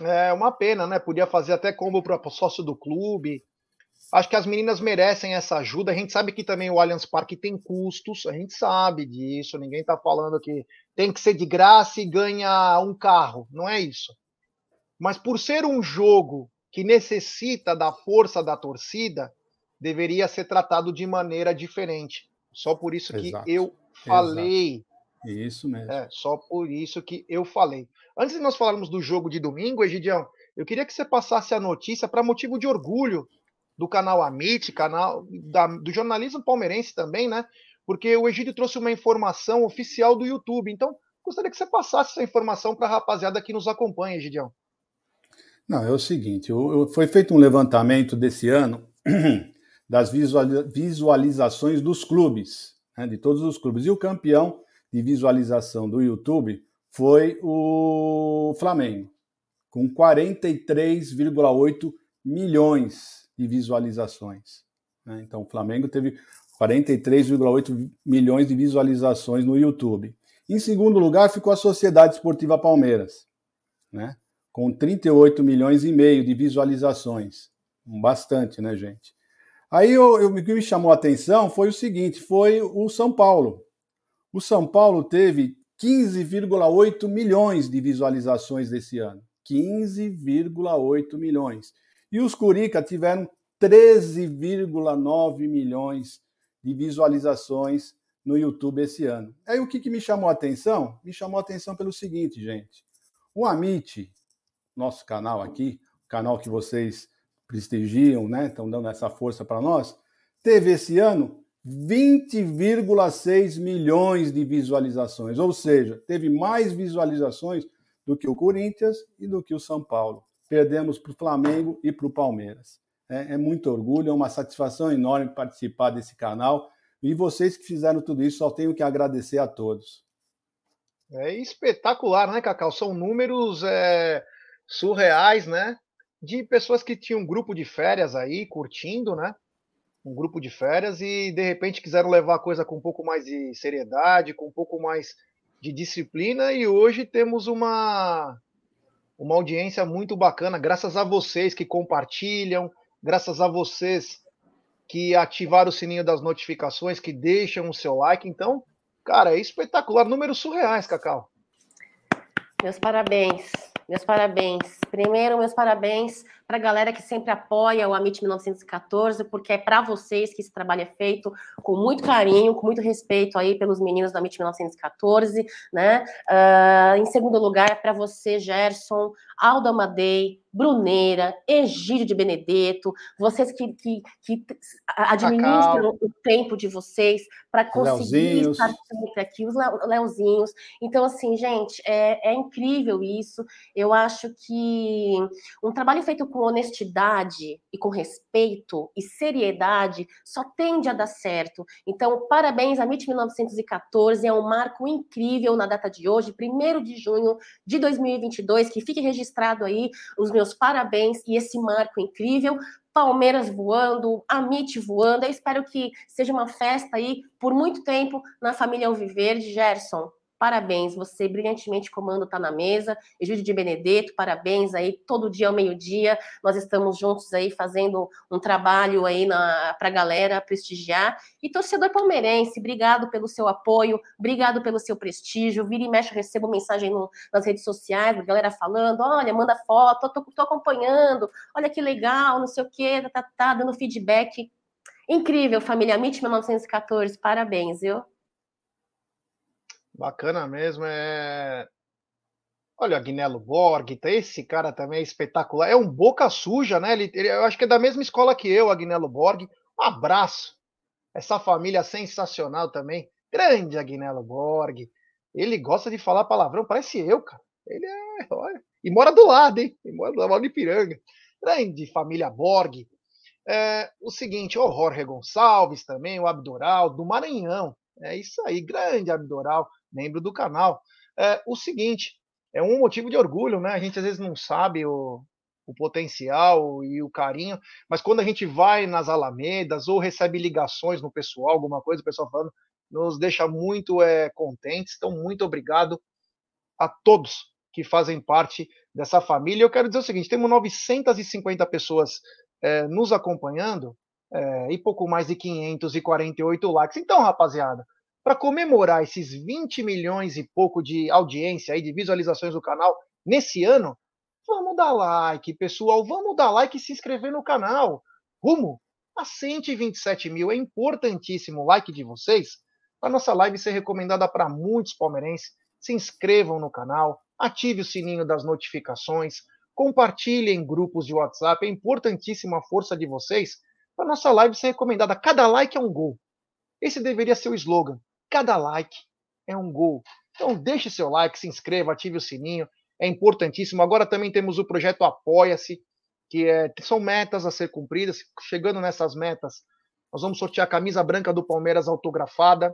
É uma pena, né? Podia fazer até combo para sócio do clube. Acho que as meninas merecem essa ajuda. A gente sabe que também o Allianz Parque tem custos, a gente sabe disso. Ninguém está falando que tem que ser de graça e ganha um carro. Não é isso. Mas por ser um jogo que necessita da força da torcida, deveria ser tratado de maneira diferente. Só por isso que Exato. eu falei. Exato. Isso mesmo. É, só por isso que eu falei. Antes de nós falarmos do jogo de domingo, Egidião, eu queria que você passasse a notícia para motivo de orgulho do canal Amit, canal da, do jornalismo palmeirense também, né? Porque o Egídio trouxe uma informação oficial do YouTube. Então, gostaria que você passasse essa informação para a rapaziada que nos acompanha, Egidião. Não, é o seguinte, foi feito um levantamento desse ano das visualizações dos clubes, né, de todos os clubes. E o campeão de visualização do YouTube foi o Flamengo, com 43,8 milhões de visualizações. Né? Então, o Flamengo teve 43,8 milhões de visualizações no YouTube. Em segundo lugar, ficou a Sociedade Esportiva Palmeiras, né? com 38 milhões e meio de visualizações. Bastante, né, gente? Aí o que me chamou a atenção foi o seguinte: foi o São Paulo. O São Paulo teve 15,8 milhões de visualizações desse ano. 15,8 milhões. E os Curica tiveram 13,9 milhões de visualizações no YouTube esse ano. Aí o que, que me chamou a atenção? Me chamou a atenção pelo seguinte, gente. O Amit, nosso canal aqui, canal que vocês prestigiam, né? Estão dando essa força para nós, teve esse ano 20,6 milhões de visualizações, ou seja, teve mais visualizações do que o Corinthians e do que o São Paulo. Perdemos para o Flamengo e para o Palmeiras. É, é, muito orgulho, é uma satisfação enorme participar desse canal. E vocês que fizeram tudo isso, só tenho que agradecer a todos. É espetacular, né, Cacau? São números é, surreais, né? De pessoas que tinham um grupo de férias aí, curtindo, né? um grupo de férias e de repente quiseram levar a coisa com um pouco mais de seriedade, com um pouco mais de disciplina e hoje temos uma uma audiência muito bacana, graças a vocês que compartilham, graças a vocês que ativaram o sininho das notificações, que deixam o seu like. Então, cara, é espetacular, números surreais, Cacau. Meus parabéns, meus parabéns. Primeiro, meus parabéns para a galera que sempre apoia o Amit 1914, porque é para vocês que esse trabalho é feito com muito carinho, com muito respeito aí pelos meninos do Amit 1914, né? Uh, em segundo lugar, é para você, Gerson, Aldo Amadei, Bruneira, Egídio de Benedetto, vocês que, que, que administram Cacau. o tempo de vocês para conseguir Leozinhos. estar sempre aqui, os Leozinhos. Então, assim, gente, é, é incrível isso. Eu acho que um trabalho feito com honestidade e com respeito e seriedade só tende a dar certo. Então, parabéns a MIT 1914, é um marco incrível na data de hoje, 1 de junho de 2022, que fique registrado aí os meus parabéns e esse marco incrível. Palmeiras voando, Amit voando. Eu espero que seja uma festa aí por muito tempo na família Alviverde. Gerson, Parabéns, você brilhantemente comando tá na mesa. Júlio de Benedetto, parabéns aí, todo dia ao meio-dia. Nós estamos juntos aí fazendo um trabalho aí para a galera prestigiar. E torcedor palmeirense, obrigado pelo seu apoio, obrigado pelo seu prestígio. Vira e mexe, eu recebo mensagem no, nas redes sociais, galera falando: olha, manda foto, tô, tô acompanhando, olha que legal, não sei o quê, tá, tá, tá dando feedback. Incrível, família MIT 1914, parabéns, viu? Bacana mesmo. É... Olha, Agnello Borg, tá, esse cara também é espetacular. É um boca suja, né? Ele, ele, eu acho que é da mesma escola que eu, Agnello Borg. Um abraço. Essa família sensacional também. Grande Agnello Borg. Ele gosta de falar palavrão, parece eu, cara. Ele é. Olha, e mora do lado, hein? E mora do lado de Piranga. Grande família Borg. É, o seguinte, o Jorge Gonçalves também, o Abdoral, do Maranhão. É isso aí, grande Abdoral membro do canal. É, o seguinte, é um motivo de orgulho, né? A gente às vezes não sabe o, o potencial e o carinho, mas quando a gente vai nas alamedas ou recebe ligações no pessoal, alguma coisa, o pessoal falando, nos deixa muito é, contentes. Então, muito obrigado a todos que fazem parte dessa família. Eu quero dizer o seguinte: temos 950 pessoas é, nos acompanhando é, e pouco mais de 548 likes. Então, rapaziada, para comemorar esses 20 milhões e pouco de audiência e de visualizações do canal nesse ano, vamos dar like, pessoal, vamos dar like e se inscrever no canal. Rumo a 127 mil. É importantíssimo o like de vocês para nossa live ser recomendada para muitos palmeirenses. Se inscrevam no canal, ative o sininho das notificações, compartilhem em grupos de WhatsApp. É importantíssima a força de vocês para nossa live ser recomendada. Cada like é um gol. Esse deveria ser o slogan. Cada like é um gol. Então deixe seu like, se inscreva, ative o sininho. É importantíssimo. Agora também temos o projeto Apoia-se, que é, são metas a ser cumpridas. Chegando nessas metas, nós vamos sortear a camisa branca do Palmeiras autografada,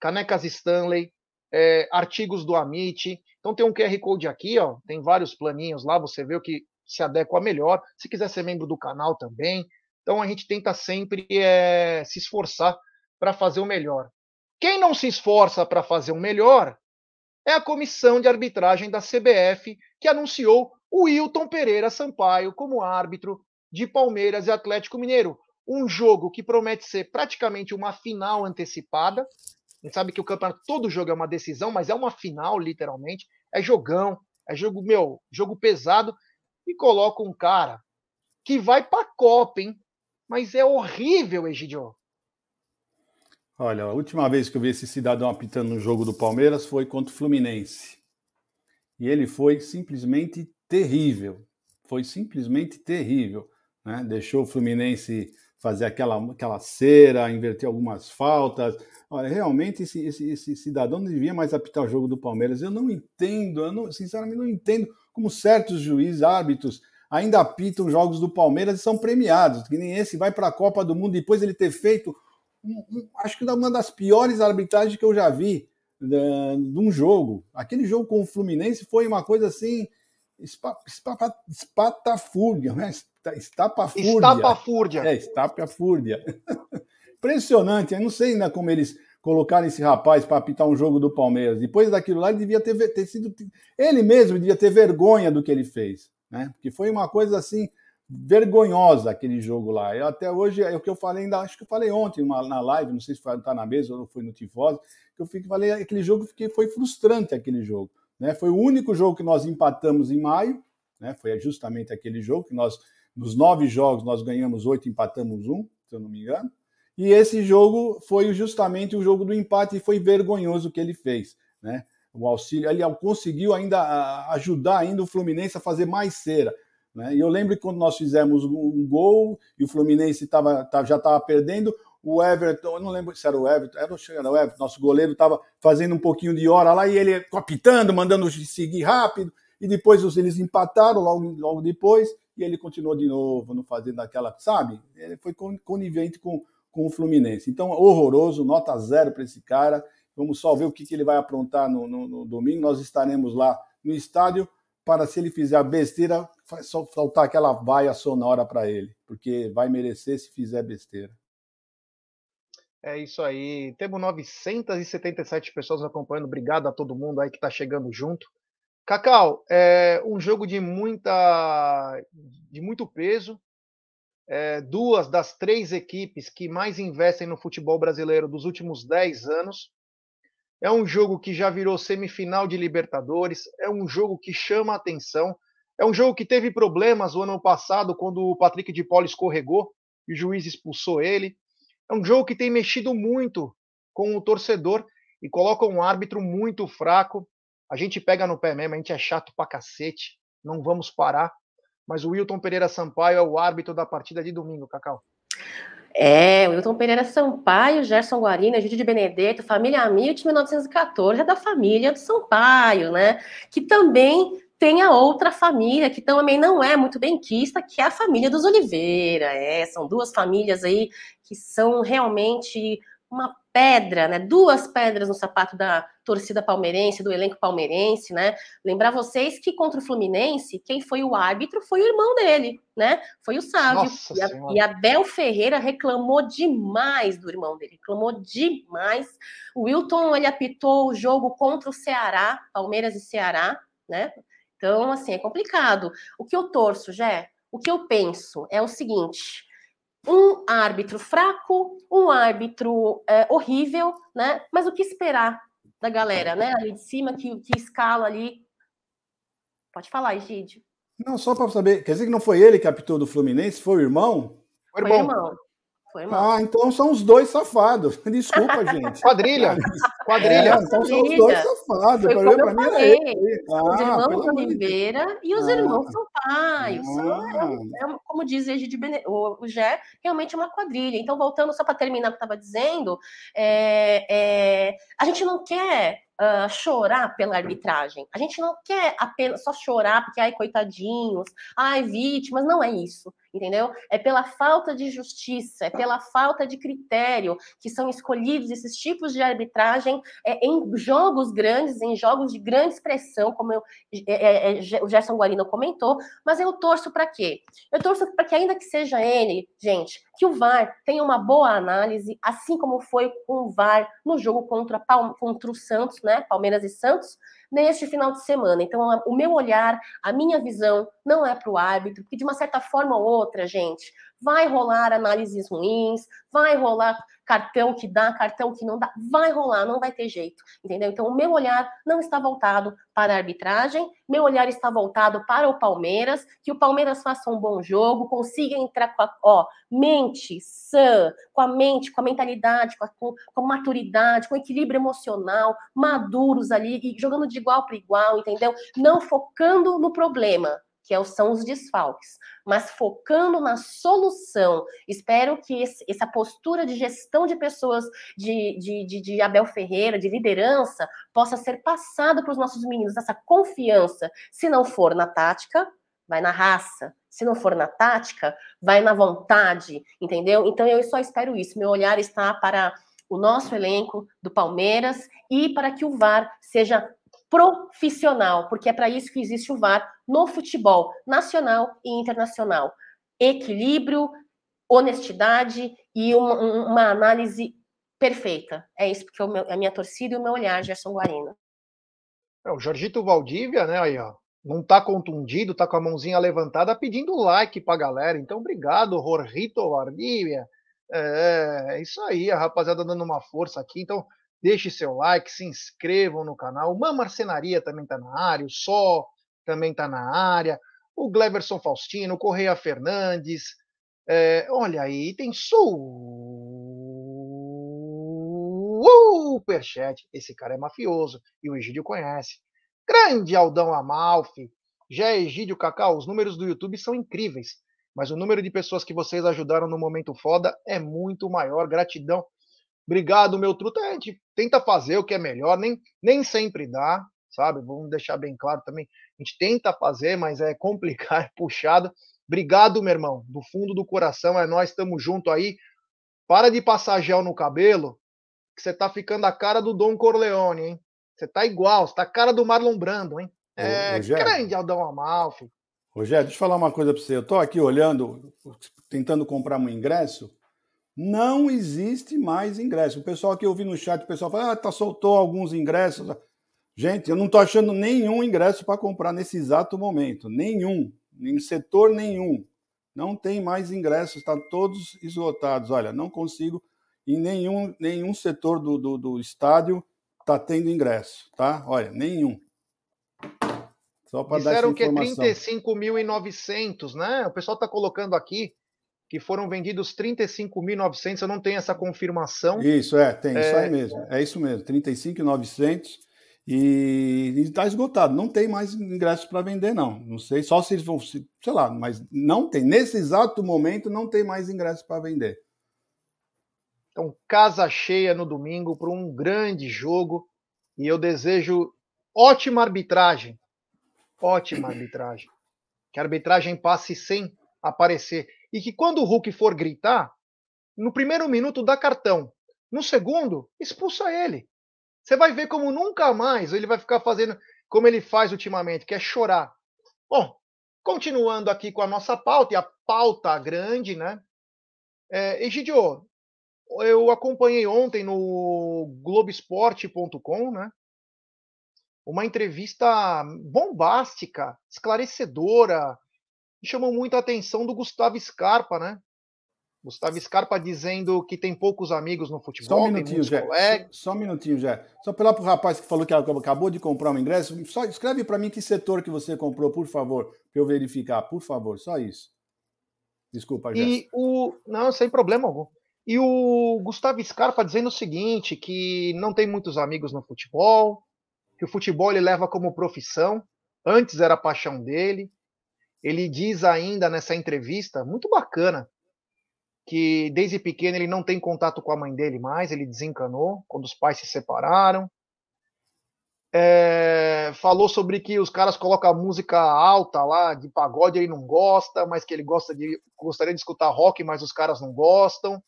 canecas Stanley, é, artigos do Amit. Então tem um QR Code aqui, ó, tem vários planinhos lá, você vê o que se adequa melhor. Se quiser ser membro do canal também. Então a gente tenta sempre é, se esforçar para fazer o melhor. Quem não se esforça para fazer o melhor é a comissão de arbitragem da CBF, que anunciou o Wilton Pereira Sampaio como árbitro de Palmeiras e Atlético Mineiro. Um jogo que promete ser praticamente uma final antecipada, a gente sabe que o campeonato, todo jogo é uma decisão, mas é uma final, literalmente. É jogão, é jogo, meu, jogo pesado. E coloca um cara que vai pra Copa, hein? Mas é horrível, Egidio. Olha, a última vez que eu vi esse cidadão apitando no jogo do Palmeiras foi contra o Fluminense. E ele foi simplesmente terrível. Foi simplesmente terrível. Né? Deixou o Fluminense fazer aquela, aquela cera, inverter algumas faltas, Olha, realmente esse, esse, esse, cidadão não devia mais apitar o jogo do Palmeiras. Eu não entendo, eu não, sinceramente não entendo como certos juízes, árbitros, ainda apitam jogos do Palmeiras e são premiados. Que nem esse vai para a Copa do Mundo depois ele ter feito, um, um, acho que uma das piores arbitragens que eu já vi de um jogo. Aquele jogo com o Fluminense foi uma coisa assim. Espatafúrdia, né? Estapafúrdia. Estapafúrdia. É, estapafúrdia. Impressionante. Eu não sei ainda como eles colocaram esse rapaz para apitar um jogo do Palmeiras. Depois daquilo lá, ele devia ter, ter sido. Ele mesmo devia ter vergonha do que ele fez. Né? Porque foi uma coisa assim vergonhosa aquele jogo lá. Eu, até hoje, é o que eu falei, ainda acho que eu falei ontem uma, na live, não sei se foi tá na mesa ou foi no Tifose, que eu fiquei, falei, aquele jogo fiquei, foi frustrante aquele jogo. Né? Foi o único jogo que nós empatamos em maio, né? foi justamente aquele jogo que nós, nos nove jogos, nós ganhamos oito, empatamos um, se eu não me engano. E esse jogo foi justamente o jogo do empate e foi vergonhoso o que ele fez, né? O auxílio, ele conseguiu ainda ajudar ainda o Fluminense a fazer mais cera. Né? E eu lembro que quando nós fizemos um gol e o Fluminense tava, já estava perdendo, o Everton, eu não lembro se era o Everton, era o Everton, nosso goleiro estava fazendo um pouquinho de hora lá e ele apitando, mandando seguir rápido, e depois eles empataram logo, logo depois, e ele continuou de novo, não fazendo aquela, sabe? Ele foi conivente com, com o Fluminense. Então, horroroso, nota zero para esse cara. Vamos só ver o que, que ele vai aprontar no, no, no, domingo. Nós estaremos lá no estádio para, se ele fizer besteira, só faltar aquela vaia sonora para ele, porque vai merecer se fizer besteira. É isso aí. Temos 977 pessoas acompanhando. Obrigado a todo mundo aí que está chegando junto. Cacau, é um jogo de muita, de muito peso é, duas das três equipes que mais investem no futebol brasileiro dos últimos 10 anos. É um jogo que já virou semifinal de Libertadores, é um jogo que chama atenção, é um jogo que teve problemas o ano passado, quando o Patrick de Paula escorregou e o juiz expulsou ele. É um jogo que tem mexido muito com o torcedor e coloca um árbitro muito fraco. A gente pega no pé mesmo, a gente é chato pra cacete, não vamos parar mas o Wilton Pereira Sampaio é o árbitro da partida de domingo, Cacau. É, o Wilton Pereira Sampaio, Gerson Guarina, Júlio de Benedetto, família Amilt, 1914, é da família do Sampaio, né? Que também tem a outra família, que também não é muito benquista, que é a família dos Oliveira. É, são duas famílias aí que são realmente uma pedra, né, duas pedras no sapato da torcida palmeirense, do elenco palmeirense, né? Lembrar vocês que contra o Fluminense, quem foi o árbitro foi o irmão dele, né? Foi o Sávio. E, a, e Abel Ferreira reclamou demais do irmão dele, reclamou demais. O Wilton ele apitou o jogo contra o Ceará, Palmeiras e Ceará, né? Então, assim, é complicado. O que eu torço, Jé, o que eu penso é o seguinte: um árbitro fraco, um árbitro é, horrível, né? Mas o que esperar da galera, né? Ali de cima, que, que escala ali. Pode falar, Egídio. Não, só para saber, quer dizer que não foi ele que apitou do Fluminense, foi o irmão? Foi o irmão. Foi mal. Ah, então são os dois safados. Desculpa, gente. Quadrilha. Quadrilha. É, então são os dois safados. Foi como eu falei. Ah, os irmãos Oliveira e os ah. irmãos Sampaio. Ah. é, como diz o, o Gé, realmente é uma quadrilha. Então, voltando só para terminar o que estava dizendo, é, é, a gente não quer uh, chorar pela arbitragem. A gente não quer apenas só chorar porque, ai, coitadinhos, ai, vítimas, não é isso, entendeu? É pela falta de justiça, é pela falta de critério que são escolhidos esses tipos de arbitragem é, em jogos grandes, em jogos de grande expressão, como eu, é, é, é o Gerson Guarino comentou, mas eu torço para quê? Eu torço para que, ainda que seja ele, gente, que o VAR tenha uma boa análise, assim como foi com o VAR no jogo contra, contra o Santos, né? Palmeiras e Santos, neste final de semana. Então, o meu olhar, a minha visão não é para o árbitro, porque de uma certa forma ou outra, gente, vai rolar análises ruins, vai rolar cartão que dá, cartão que não dá, vai rolar, não vai ter jeito, entendeu? Então, o meu olhar não está voltado para a arbitragem, meu olhar está voltado para o Palmeiras, que o Palmeiras faça um bom jogo, consiga entrar com a ó, mente sã, com a mente, com a mentalidade, com a, com, maturidade, com equilíbrio emocional, maduros ali, e jogando de igual para igual, entendeu? Não focando no problema, que é são os desfalques, mas focando na solução. Espero que essa postura de gestão de pessoas de, de, de, de Abel Ferreira, de liderança, possa ser passada para os nossos meninos, essa confiança. Se não for na tática, vai na raça. Se não for na tática, vai na vontade, entendeu? Então eu só espero isso. Meu olhar está para o nosso elenco do Palmeiras e para que o VAR seja profissional, porque é para isso que existe o VAR no futebol nacional e internacional. Equilíbrio, honestidade e uma, uma análise perfeita. É isso é a minha torcida e o meu olhar, Gerson Guarino. É, o Jorgito Valdívia, né, aí, ó, não tá contundido, tá com a mãozinha levantada pedindo like pra galera. Então, obrigado, Jorgito Valdívia. É, é isso aí, a rapaziada dando uma força aqui. Então, Deixe seu like, se inscrevam no canal. O Marcenaria também está na área, o Só também está na área, o Gleverson Faustino, o Correia Fernandes. É, olha aí, tem superchat. Esse cara é mafioso e o Egídio conhece. Grande Aldão Amalfi. Já Egídio Cacau, os números do YouTube são incríveis, mas o número de pessoas que vocês ajudaram no momento foda é muito maior. Gratidão. Obrigado, meu truta. A gente tenta fazer o que é melhor, nem, nem sempre dá, sabe? Vamos deixar bem claro também. A gente tenta fazer, mas é complicado, é puxado. Obrigado, meu irmão, do fundo do coração. É nós, estamos junto aí. Para de passar gel no cabelo, que você tá ficando a cara do Dom Corleone, hein? Você tá igual, você tá a cara do Marlon Brando, hein? É Rogério, grande Aldão Amalfi. Rogério, deixa eu falar uma coisa para você. Eu tô aqui olhando, tentando comprar um ingresso não existe mais ingresso. O pessoal que eu vi no chat, o pessoal fala, ah, tá, soltou alguns ingressos. Gente, eu não estou achando nenhum ingresso para comprar nesse exato momento. Nenhum. Em setor nenhum. Não tem mais ingressos, estão tá todos esgotados. Olha, não consigo. Em nenhum, nenhum setor do, do, do estádio está tendo ingresso, tá? Olha, nenhum. Só para dar essa informação. que é 35.900, né? O pessoal está colocando aqui que foram vendidos 35.900, eu não tenho essa confirmação. Isso, é, tem, é... isso aí mesmo, é isso mesmo, 35.900 e está esgotado, não tem mais ingressos para vender não, não sei, só se eles vão, sei lá, mas não tem, nesse exato momento não tem mais ingressos para vender. Então, casa cheia no domingo para um grande jogo e eu desejo ótima arbitragem, ótima arbitragem, que a arbitragem passe sem aparecer e que quando o Hulk for gritar, no primeiro minuto dá cartão. No segundo, expulsa ele. Você vai ver como nunca mais ele vai ficar fazendo como ele faz ultimamente, que é chorar. Bom, continuando aqui com a nossa pauta, e a pauta grande, né? É, Egidio, eu acompanhei ontem no Globesport.com, né? Uma entrevista bombástica, esclarecedora, me chamou muito a atenção do Gustavo Scarpa, né? Gustavo Scarpa dizendo que tem poucos amigos no futebol. Só um minutinho, Jé. Só, só, um minutinho, Jé. Só pela pro rapaz que falou que acabou de comprar um ingresso, só escreve para mim que setor que você comprou, por favor, para eu verificar, por favor, só isso. Desculpa, Jé. E o não, sem problema algum. E o Gustavo Scarpa dizendo o seguinte, que não tem muitos amigos no futebol, que o futebol ele leva como profissão, antes era a paixão dele. Ele diz ainda nessa entrevista, muito bacana, que desde pequeno ele não tem contato com a mãe dele mais, ele desencanou quando os pais se separaram. É, falou sobre que os caras colocam música alta lá, de pagode, ele não gosta, mas que ele gosta de gostaria de escutar rock, mas os caras não gostam.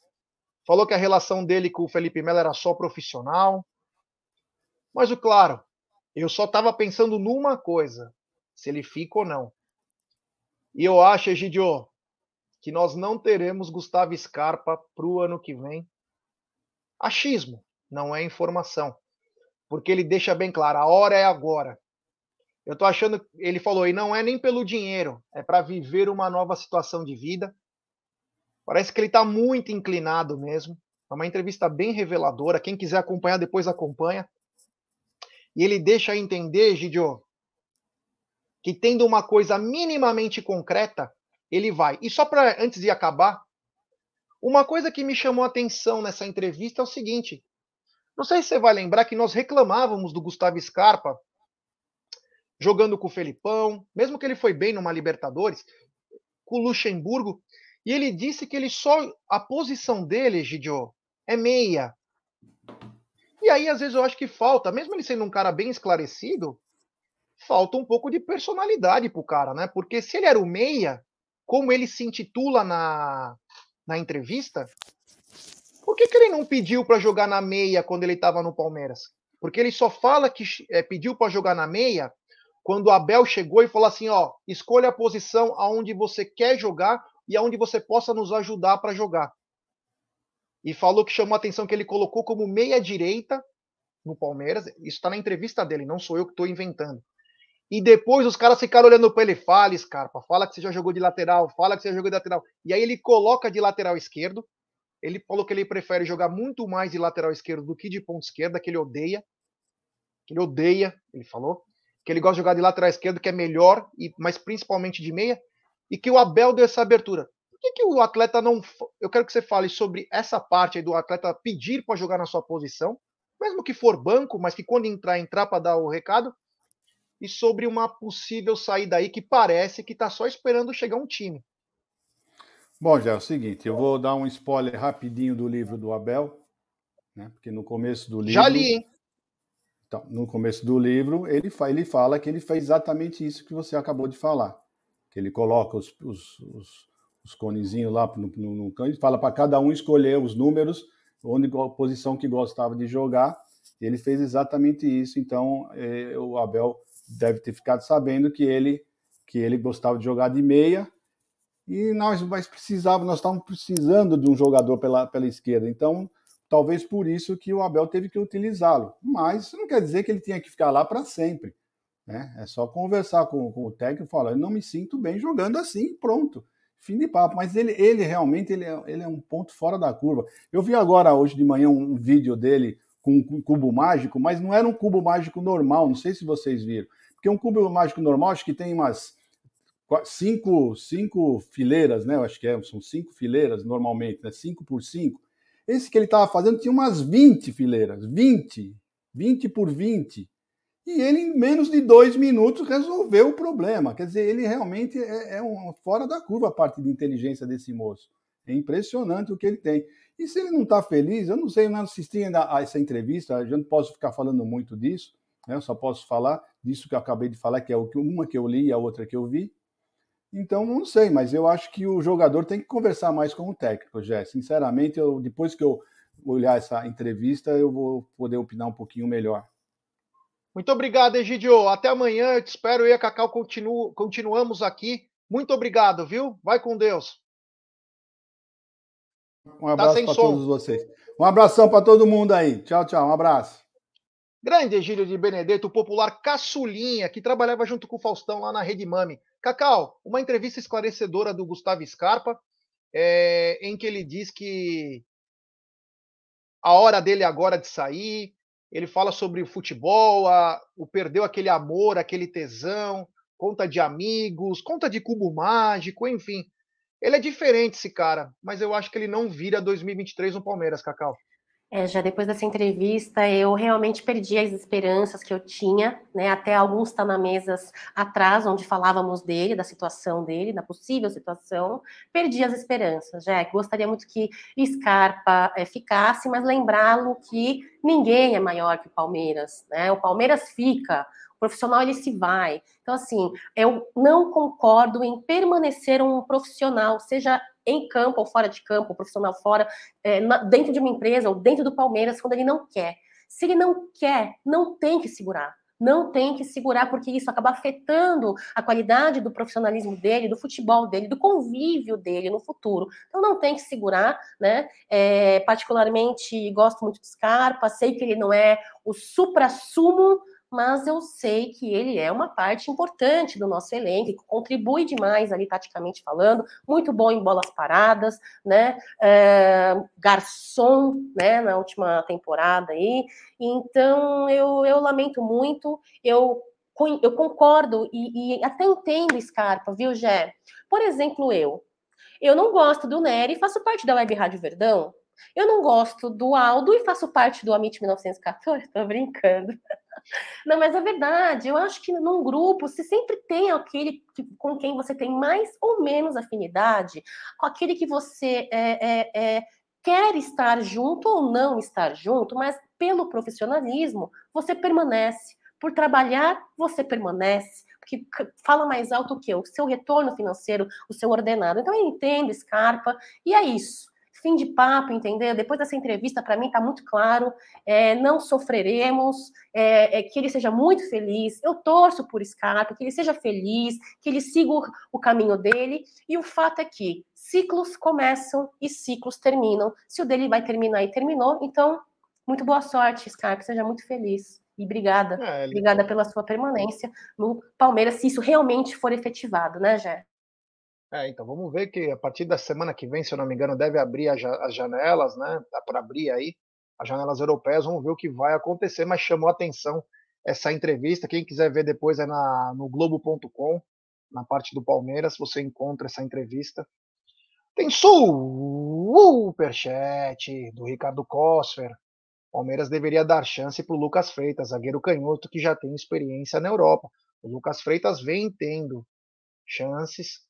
Falou que a relação dele com o Felipe Melo era só profissional. Mas o claro, eu só estava pensando numa coisa: se ele fica ou não. E eu acho, Egidio, que nós não teremos Gustavo Scarpa para o ano que vem. Achismo, não é informação. Porque ele deixa bem claro, a hora é agora. Eu tô achando, ele falou, e não é nem pelo dinheiro, é para viver uma nova situação de vida. Parece que ele está muito inclinado mesmo. É uma entrevista bem reveladora. Quem quiser acompanhar, depois acompanha. E ele deixa entender, Gidio, que tendo uma coisa minimamente concreta, ele vai. E só para antes de acabar, uma coisa que me chamou a atenção nessa entrevista é o seguinte: não sei se você vai lembrar que nós reclamávamos do Gustavo Scarpa jogando com o Felipão, mesmo que ele foi bem numa Libertadores, com o Luxemburgo, e ele disse que ele só a posição dele, Gidio, é meia. E aí às vezes eu acho que falta, mesmo ele sendo um cara bem esclarecido, falta um pouco de personalidade pro cara, né? Porque se ele era o meia, como ele se intitula na, na entrevista, por que, que ele não pediu para jogar na meia quando ele estava no Palmeiras? Porque ele só fala que é, pediu para jogar na meia quando o Abel chegou e falou assim: ó, escolha a posição aonde você quer jogar e aonde você possa nos ajudar para jogar. E falou que chamou a atenção que ele colocou como meia direita no Palmeiras. Isso está na entrevista dele, não sou eu que estou inventando. E depois os caras ficaram olhando para ele, fala, Scarpa, fala que você já jogou de lateral, fala que você já jogou de lateral. E aí ele coloca de lateral esquerdo. Ele falou que ele prefere jogar muito mais de lateral esquerdo do que de ponta esquerda, que ele odeia. Que ele odeia, ele falou. Que ele gosta de jogar de lateral esquerdo, que é melhor, e mas principalmente de meia. E que o Abel deu essa abertura. Por que, que o atleta não. Eu quero que você fale sobre essa parte aí do atleta pedir para jogar na sua posição, mesmo que for banco, mas que quando entrar, entrar para dar o recado e sobre uma possível saída aí que parece que está só esperando chegar um time. Bom, já é o seguinte, eu vou dar um spoiler rapidinho do livro do Abel, né? Porque no começo do livro. Já li, hein? Então, no começo do livro, ele, fa ele fala que ele fez exatamente isso que você acabou de falar. Que ele coloca os, os, os, os conezinhos lá no, no, no campo e fala para cada um escolher os números, onde a posição que gostava de jogar. E ele fez exatamente isso. Então, eh, o Abel deve ter ficado sabendo que ele que ele gostava de jogar de meia e nós mais precisava, nós estávamos precisando de um jogador pela, pela esquerda. Então, talvez por isso que o Abel teve que utilizá-lo. Mas isso não quer dizer que ele tinha que ficar lá para sempre. Né? É só conversar com, com o técnico e falar: eu não me sinto bem jogando assim, pronto. Fim de papo. Mas ele, ele realmente ele é, ele é um ponto fora da curva. Eu vi agora, hoje de manhã, um vídeo dele com um cubo mágico, mas não era um cubo mágico normal, não sei se vocês viram. Porque um cubo mágico normal, acho que tem umas cinco, cinco fileiras, né? Eu acho que é, são cinco fileiras normalmente, né? Cinco por cinco. Esse que ele estava fazendo tinha umas 20 fileiras, 20, 20 por 20. E ele, em menos de dois minutos, resolveu o problema. Quer dizer, ele realmente é, é um, fora da curva a parte de inteligência desse moço. É impressionante o que ele tem. E se ele não está feliz, eu não sei, eu não assisti ainda a essa entrevista, eu não posso ficar falando muito disso, né? eu só posso falar disso que eu acabei de falar, que é uma que eu li e a outra que eu vi. Então, não sei, mas eu acho que o jogador tem que conversar mais com o técnico, Jé. Sinceramente, eu, depois que eu olhar essa entrevista, eu vou poder opinar um pouquinho melhor. Muito obrigado, Egidio. Até amanhã. Eu te espero. Eu e a Cacau continuo, continuamos aqui. Muito obrigado, viu? Vai com Deus. Um abraço tá para todos vocês. Um abração para todo mundo aí. Tchau, tchau. Um abraço. Grande Egílio de Benedetto, o popular caçulinha, que trabalhava junto com o Faustão lá na Rede Mami. Cacau, uma entrevista esclarecedora do Gustavo Scarpa, é, em que ele diz que a hora dele agora de sair, ele fala sobre o futebol, a, o perdeu aquele amor, aquele tesão, conta de amigos, conta de cubo mágico, enfim. Ele é diferente esse cara, mas eu acho que ele não vira 2023 no Palmeiras, Cacau. É, já depois dessa entrevista, eu realmente perdi as esperanças que eu tinha, né? Até alguns está na mesas atrás, onde falávamos dele, da situação dele, da possível situação. Perdi as esperanças, já. Gostaria muito que Scarpa é, ficasse, mas lembrá-lo que ninguém é maior que o Palmeiras, né? O Palmeiras fica, profissional ele se vai. Então, assim, eu não concordo em permanecer um profissional, seja em campo ou fora de campo, profissional fora, é, dentro de uma empresa ou dentro do Palmeiras, quando ele não quer. Se ele não quer, não tem que segurar. Não tem que segurar, porque isso acaba afetando a qualidade do profissionalismo dele, do futebol dele, do convívio dele no futuro. Então não tem que segurar, né? É, particularmente gosto muito de Scarpa, sei que ele não é o supra-sumo mas eu sei que ele é uma parte importante do nosso elenco, contribui demais ali, taticamente falando, muito bom em bolas paradas, né? É, garçom, né, na última temporada aí. Então, eu, eu lamento muito, eu, eu concordo e, e até entendo Scarpa, viu, Gé? Por exemplo, eu. Eu não gosto do Nery, faço parte da Web Rádio Verdão, eu não gosto do Aldo e faço parte do Amit 1914, tô brincando. Não, mas é verdade. Eu acho que num grupo se sempre tem aquele que, com quem você tem mais ou menos afinidade, com aquele que você é, é, é, quer estar junto ou não estar junto, mas pelo profissionalismo você permanece. Por trabalhar, você permanece que fala mais alto que o seu retorno financeiro, o seu ordenado. Então eu entendo Scarpa e é isso fim de papo, entendeu? Depois dessa entrevista, para mim está muito claro, é, não sofreremos, é, é, que ele seja muito feliz. Eu torço por Scarpa, que ele seja feliz, que ele siga o, o, caminho dele. E o fato é que ciclos começam e ciclos terminam. Se o dele vai terminar e terminou, então muito boa sorte, Scarpa, seja muito feliz. E obrigada, é, ele... obrigada pela sua permanência no Palmeiras, se isso realmente for efetivado, né, Jé? É, então vamos ver que a partir da semana que vem, se eu não me engano, deve abrir as janelas, né? Dá para abrir aí as janelas europeias, vamos ver o que vai acontecer, mas chamou atenção essa entrevista. Quem quiser ver depois é na, no Globo.com, na parte do Palmeiras, você encontra essa entrevista. Tem superchat do Ricardo Cosfer. Palmeiras deveria dar chance para o Lucas Freitas, zagueiro canhoto que já tem experiência na Europa. O Lucas Freitas vem tendo chances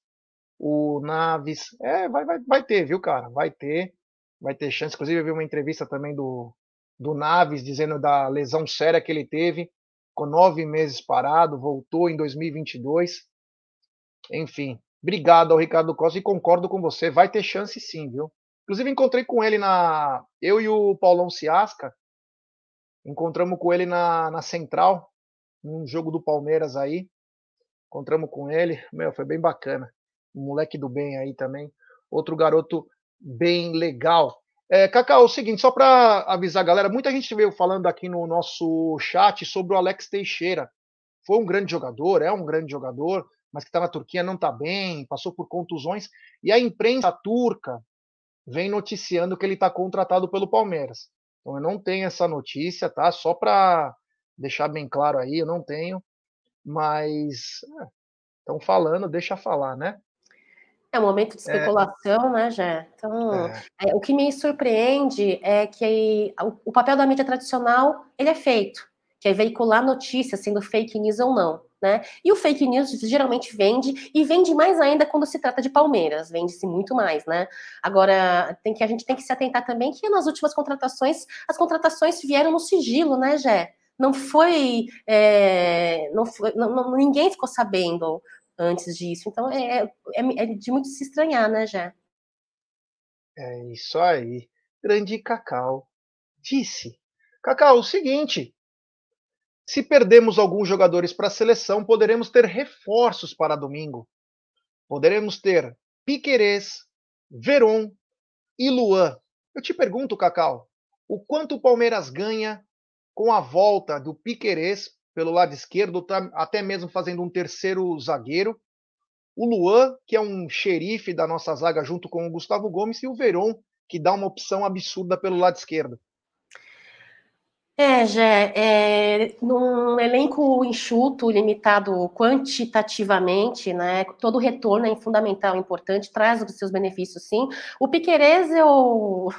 o Naves. É, vai, vai, vai ter, viu, cara? Vai ter. Vai ter chance. Inclusive, eu vi uma entrevista também do, do Naves dizendo da lesão séria que ele teve. Ficou nove meses parado, voltou em 2022. Enfim, obrigado ao Ricardo Costa e concordo com você. Vai ter chance sim, viu? Inclusive, encontrei com ele na. Eu e o Paulão Ciasca. Encontramos com ele na, na Central, num jogo do Palmeiras aí. Encontramos com ele. Meu, foi bem bacana um moleque do bem aí também, outro garoto bem legal. É, Cacau, é o seguinte, só para avisar a galera, muita gente veio falando aqui no nosso chat sobre o Alex Teixeira. Foi um grande jogador, é um grande jogador, mas que está na Turquia não está bem, passou por contusões, e a imprensa turca vem noticiando que ele está contratado pelo Palmeiras. Então eu não tenho essa notícia, tá? Só para deixar bem claro aí, eu não tenho, mas estão é, falando, deixa falar, né? É um momento de é. especulação, é. né, Jé? Então, é. É, o que me surpreende é que o, o, papel da mídia tradicional ele é feito, que é veicular notícias, sendo fake news ou não, né? E o fake news geralmente vende e vende mais ainda quando se trata de Palmeiras, vende-se muito mais, né? Agora tem que a gente tem que se atentar também que nas últimas contratações as contratações vieram no sigilo, né, Jé? Não foi, é, não foi não, não, ninguém ficou sabendo antes disso. Então é, é, é de muito se estranhar, né, já. É isso aí. grande Cacau disse. Cacau, o seguinte: se perdemos alguns jogadores para a seleção, poderemos ter reforços para domingo. Poderemos ter Piquerez, Veron e Luan. Eu te pergunto, Cacau, o quanto o Palmeiras ganha com a volta do Piquerez pelo lado esquerdo, tá até mesmo fazendo um terceiro zagueiro. O Luan, que é um xerife da nossa zaga, junto com o Gustavo Gomes, e o Veron, que dá uma opção absurda pelo lado esquerdo. É, Jé, é, num elenco enxuto, limitado quantitativamente, né, todo retorno é fundamental, importante, traz os seus benefícios, sim. O Piquerez, eu,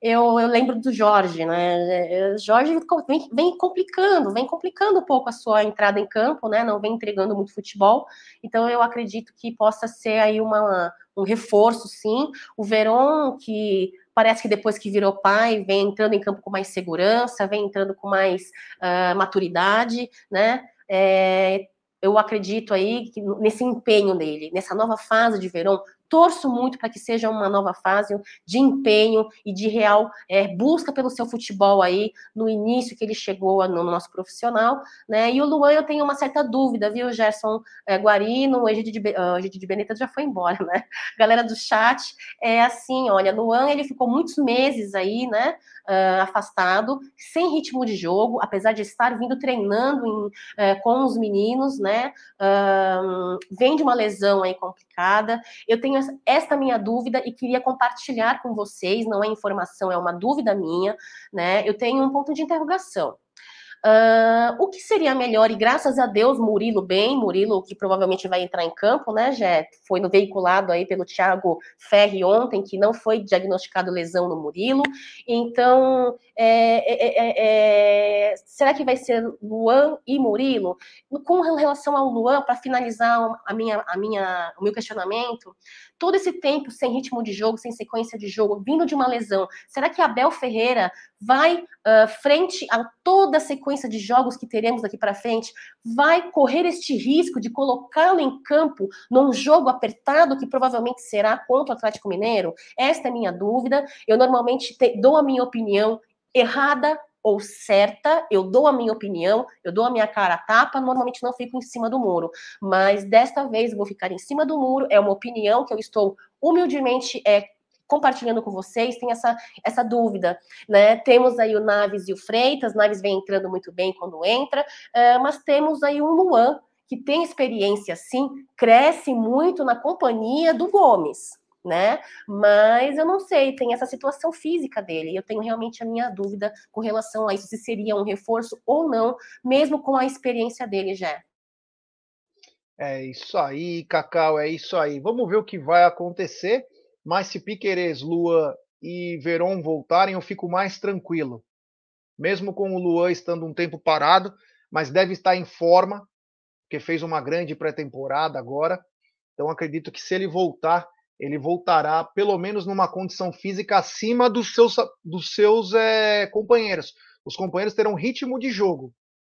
eu, eu lembro do Jorge, né? Jorge vem, vem, complicando, vem complicando um pouco a sua entrada em campo, né? Não vem entregando muito futebol. Então eu acredito que possa ser aí uma, um reforço, sim. O Veron, que parece que depois que virou pai, vem entrando em campo com mais segurança, vem entrando com mais uh, maturidade, né? É, eu acredito aí que nesse empenho dele, nessa nova fase de Verão, torço muito para que seja uma nova fase de empenho e de real é, busca pelo seu futebol aí no início que ele chegou no nosso profissional, né? E o Luan eu tenho uma certa dúvida, viu, Gerson é, Guarino, o Egídio de, uh, de Beneta já foi embora, né? Galera do chat, é assim, olha, Luan ele ficou muitos meses aí, né? Uh, afastado, sem ritmo de jogo, apesar de estar vindo treinando em, uh, com os meninos, né? Uh, vem de uma lesão aí complicada. Eu tenho esta minha dúvida e queria compartilhar com vocês. Não é informação, é uma dúvida minha, né? Eu tenho um ponto de interrogação. Uh, o que seria melhor, e graças a Deus, Murilo bem, Murilo que provavelmente vai entrar em campo, né, Jé? Foi no veiculado aí pelo Thiago Ferri ontem, que não foi diagnosticado lesão no Murilo. Então, é, é, é, será que vai ser Luan e Murilo? Com relação ao Luan, para finalizar a minha, a minha, o meu questionamento, todo esse tempo sem ritmo de jogo, sem sequência de jogo, vindo de uma lesão, será que Abel Ferreira vai, uh, frente a toda a sequência de jogos que teremos daqui para frente, vai correr este risco de colocá-lo em campo num jogo apertado que provavelmente será contra o Atlético Mineiro? Esta é minha dúvida. Eu normalmente te, dou a minha opinião errada ou certa, eu dou a minha opinião, eu dou a minha cara a tapa, normalmente não fico em cima do muro. Mas desta vez vou ficar em cima do muro, é uma opinião que eu estou humildemente é, compartilhando com vocês, tem essa, essa dúvida, né? Temos aí o Naves e o Freitas, Naves vem entrando muito bem quando entra, uh, mas temos aí um Luan, que tem experiência sim, cresce muito na companhia do Gomes, né? Mas eu não sei, tem essa situação física dele. Eu tenho realmente a minha dúvida com relação a isso, se seria um reforço ou não, mesmo com a experiência dele já. É isso aí, Cacau, é isso aí. Vamos ver o que vai acontecer. Mas se Piqueires, Lua e Veron voltarem, eu fico mais tranquilo. Mesmo com o Luan estando um tempo parado, mas deve estar em forma, porque fez uma grande pré-temporada agora. Então acredito que se ele voltar, ele voltará pelo menos numa condição física acima dos seus, dos seus é, companheiros. Os companheiros terão ritmo de jogo,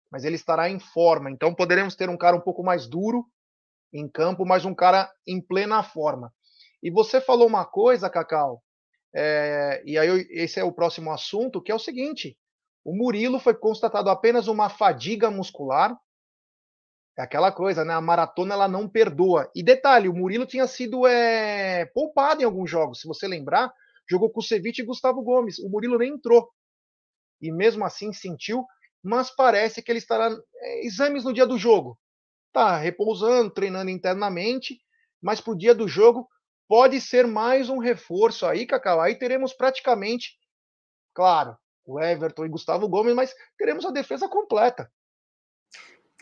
mas ele estará em forma. Então poderemos ter um cara um pouco mais duro em campo, mas um cara em plena forma. E você falou uma coisa, Cacau, é, e aí eu, esse é o próximo assunto, que é o seguinte: o Murilo foi constatado apenas uma fadiga muscular é aquela coisa, né? A maratona ela não perdoa. E detalhe, o Murilo tinha sido é, poupado em alguns jogos. Se você lembrar, jogou com o Ceviche e Gustavo Gomes. O Murilo nem entrou. E mesmo assim sentiu, mas parece que ele estará é, exames no dia do jogo. Tá repousando, treinando internamente, mas para o dia do jogo pode ser mais um reforço aí, Cacau. Aí teremos praticamente, claro, o Everton e Gustavo Gomes, mas teremos a defesa completa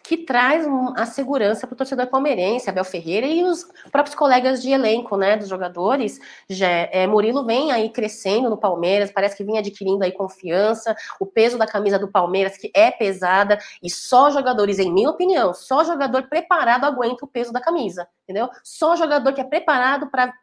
que traz a segurança para o torcedor palmeirense, Abel Ferreira e os próprios colegas de elenco, né, dos jogadores. Já, é, Murilo vem aí crescendo no Palmeiras, parece que vem adquirindo aí confiança, o peso da camisa do Palmeiras que é pesada e só jogadores, em minha opinião, só jogador preparado aguenta o peso da camisa, entendeu? Só jogador que é preparado para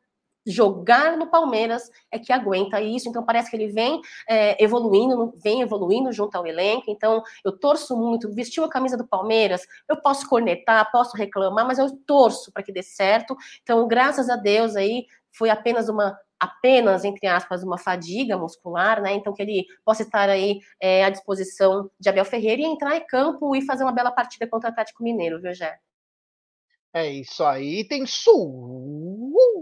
jogar no Palmeiras é que aguenta isso. Então parece que ele vem é, evoluindo, vem evoluindo junto ao elenco. Então eu torço muito. Vestiu a camisa do Palmeiras, eu posso cornetar, posso reclamar, mas eu torço para que dê certo. Então graças a Deus aí foi apenas uma apenas, entre aspas, uma fadiga muscular, né? Então que ele possa estar aí é, à disposição de Abel Ferreira e entrar em campo e fazer uma bela partida contra o Atlético Mineiro, viu, Gé? É isso aí, tem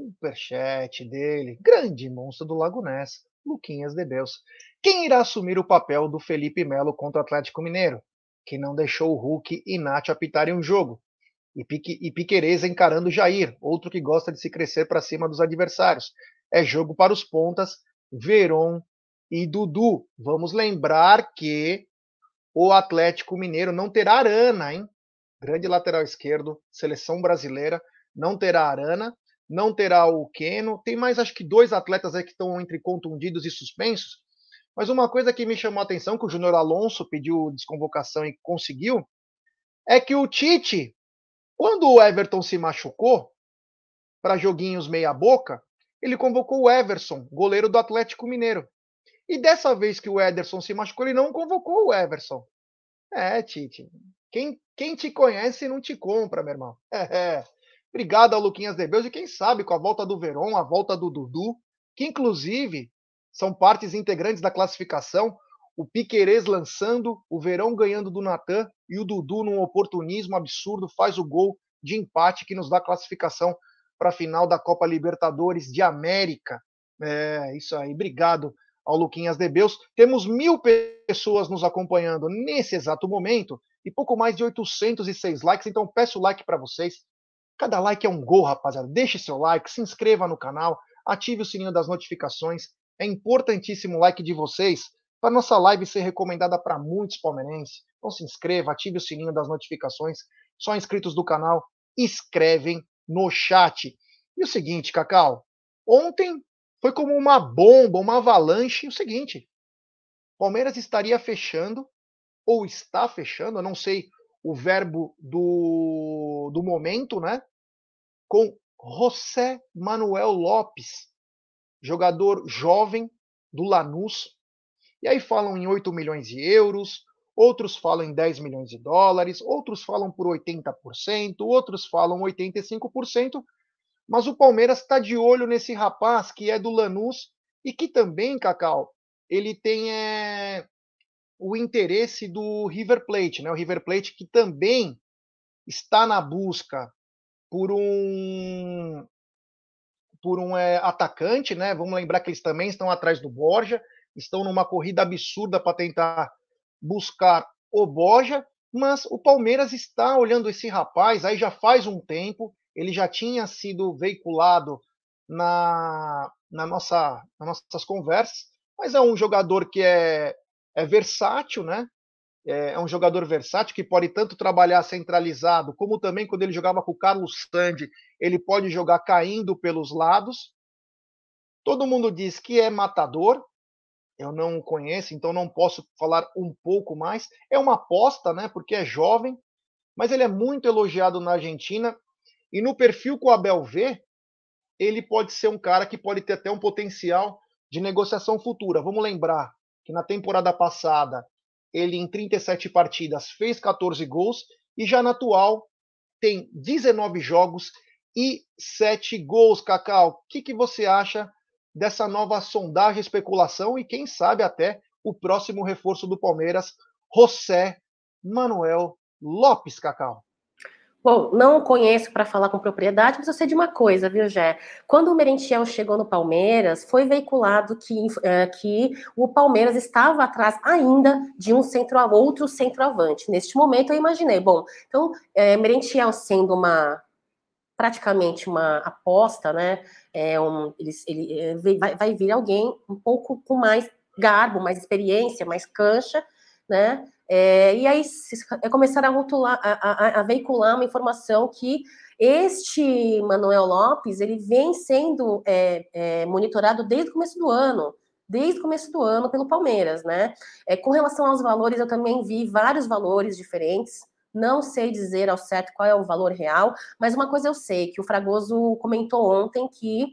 superchat dele, grande monstro do Lago Ness, Luquinhas de Deus. Quem irá assumir o papel do Felipe Melo contra o Atlético Mineiro, que não deixou o Hulk e Nath apitarem o jogo? E, Pique, e Piquereza encarando Jair, outro que gosta de se crescer para cima dos adversários. É jogo para os pontas, Veron e Dudu. Vamos lembrar que o Atlético Mineiro não terá Arana, hein? grande lateral esquerdo, seleção brasileira, não terá Arana, não terá o Keno, tem mais acho que dois atletas aí que estão entre contundidos e suspensos, mas uma coisa que me chamou a atenção, que o Júnior Alonso pediu desconvocação e conseguiu, é que o Tite, quando o Everton se machucou, para joguinhos meia boca, ele convocou o Everson, goleiro do Atlético Mineiro. E dessa vez que o Ederson se machucou, ele não convocou o Everson. É, Tite. Quem, quem te conhece não te compra, meu irmão. É, é. Obrigado ao Luquinhas Debeus e quem sabe com a volta do Verón, a volta do Dudu, que inclusive são partes integrantes da classificação. O Piquerez lançando, o Verão ganhando do Natan e o Dudu, num oportunismo absurdo, faz o gol de empate que nos dá classificação para a final da Copa Libertadores de América. É, isso aí. Obrigado ao Luquinhas Debeus. Temos mil pessoas nos acompanhando nesse exato momento e pouco mais de 806 likes, então peço like para vocês. Cada like é um gol, rapaziada. Deixe seu like, se inscreva no canal, ative o sininho das notificações. É importantíssimo o like de vocês para nossa live ser recomendada para muitos palmeirenses. Então se inscreva, ative o sininho das notificações. Só inscritos do canal escrevem no chat. E o seguinte, Cacau, ontem foi como uma bomba, uma avalanche. O seguinte, Palmeiras estaria fechando ou está fechando, eu não sei o verbo do, do momento, né? Com José Manuel Lopes, jogador jovem do Lanús. E aí falam em 8 milhões de euros, outros falam em 10 milhões de dólares, outros falam por 80%, outros falam 85%. Mas o Palmeiras está de olho nesse rapaz que é do Lanús e que também, Cacau, ele tem é, o interesse do River Plate, né? O River Plate que também está na busca por um por um é, atacante, né? Vamos lembrar que eles também estão atrás do Borja, estão numa corrida absurda para tentar buscar o Borja, mas o Palmeiras está olhando esse rapaz aí já faz um tempo, ele já tinha sido veiculado na, na nossa, nas nossas conversas, mas é um jogador que é é versátil, né? É, é um jogador versátil que pode tanto trabalhar centralizado, como também quando ele jogava com o Carlos Sandi, ele pode jogar caindo pelos lados. Todo mundo diz que é matador. Eu não conheço, então não posso falar um pouco mais. É uma aposta, né? Porque é jovem, mas ele é muito elogiado na Argentina. E no perfil que o Abel vê, ele pode ser um cara que pode ter até um potencial de negociação futura. Vamos lembrar, que na temporada passada ele em 37 partidas fez 14 gols e já na atual tem 19 jogos e 7 gols, Cacau. O que, que você acha dessa nova sondagem, especulação e quem sabe até o próximo reforço do Palmeiras, José Manuel Lopes, Cacau? Bom, não conheço para falar com propriedade, mas eu sei de uma coisa, viu, Jé? Quando o Merentiel chegou no Palmeiras, foi veiculado que, é, que o Palmeiras estava atrás ainda de um centro, outro centroavante. Neste momento, eu imaginei, bom, então, é, Merentiel sendo uma praticamente uma aposta, né? É um, ele, ele é, vai, vai vir alguém um pouco com mais garbo, mais experiência, mais cancha, né? É, e aí é começaram a, rotular, a, a, a, veicular uma informação que este Manuel Lopes ele vem sendo é, é, monitorado desde o começo do ano, desde o começo do ano pelo Palmeiras, né? É, com relação aos valores, eu também vi vários valores diferentes. Não sei dizer ao certo qual é o valor real, mas uma coisa eu sei que o Fragoso comentou ontem que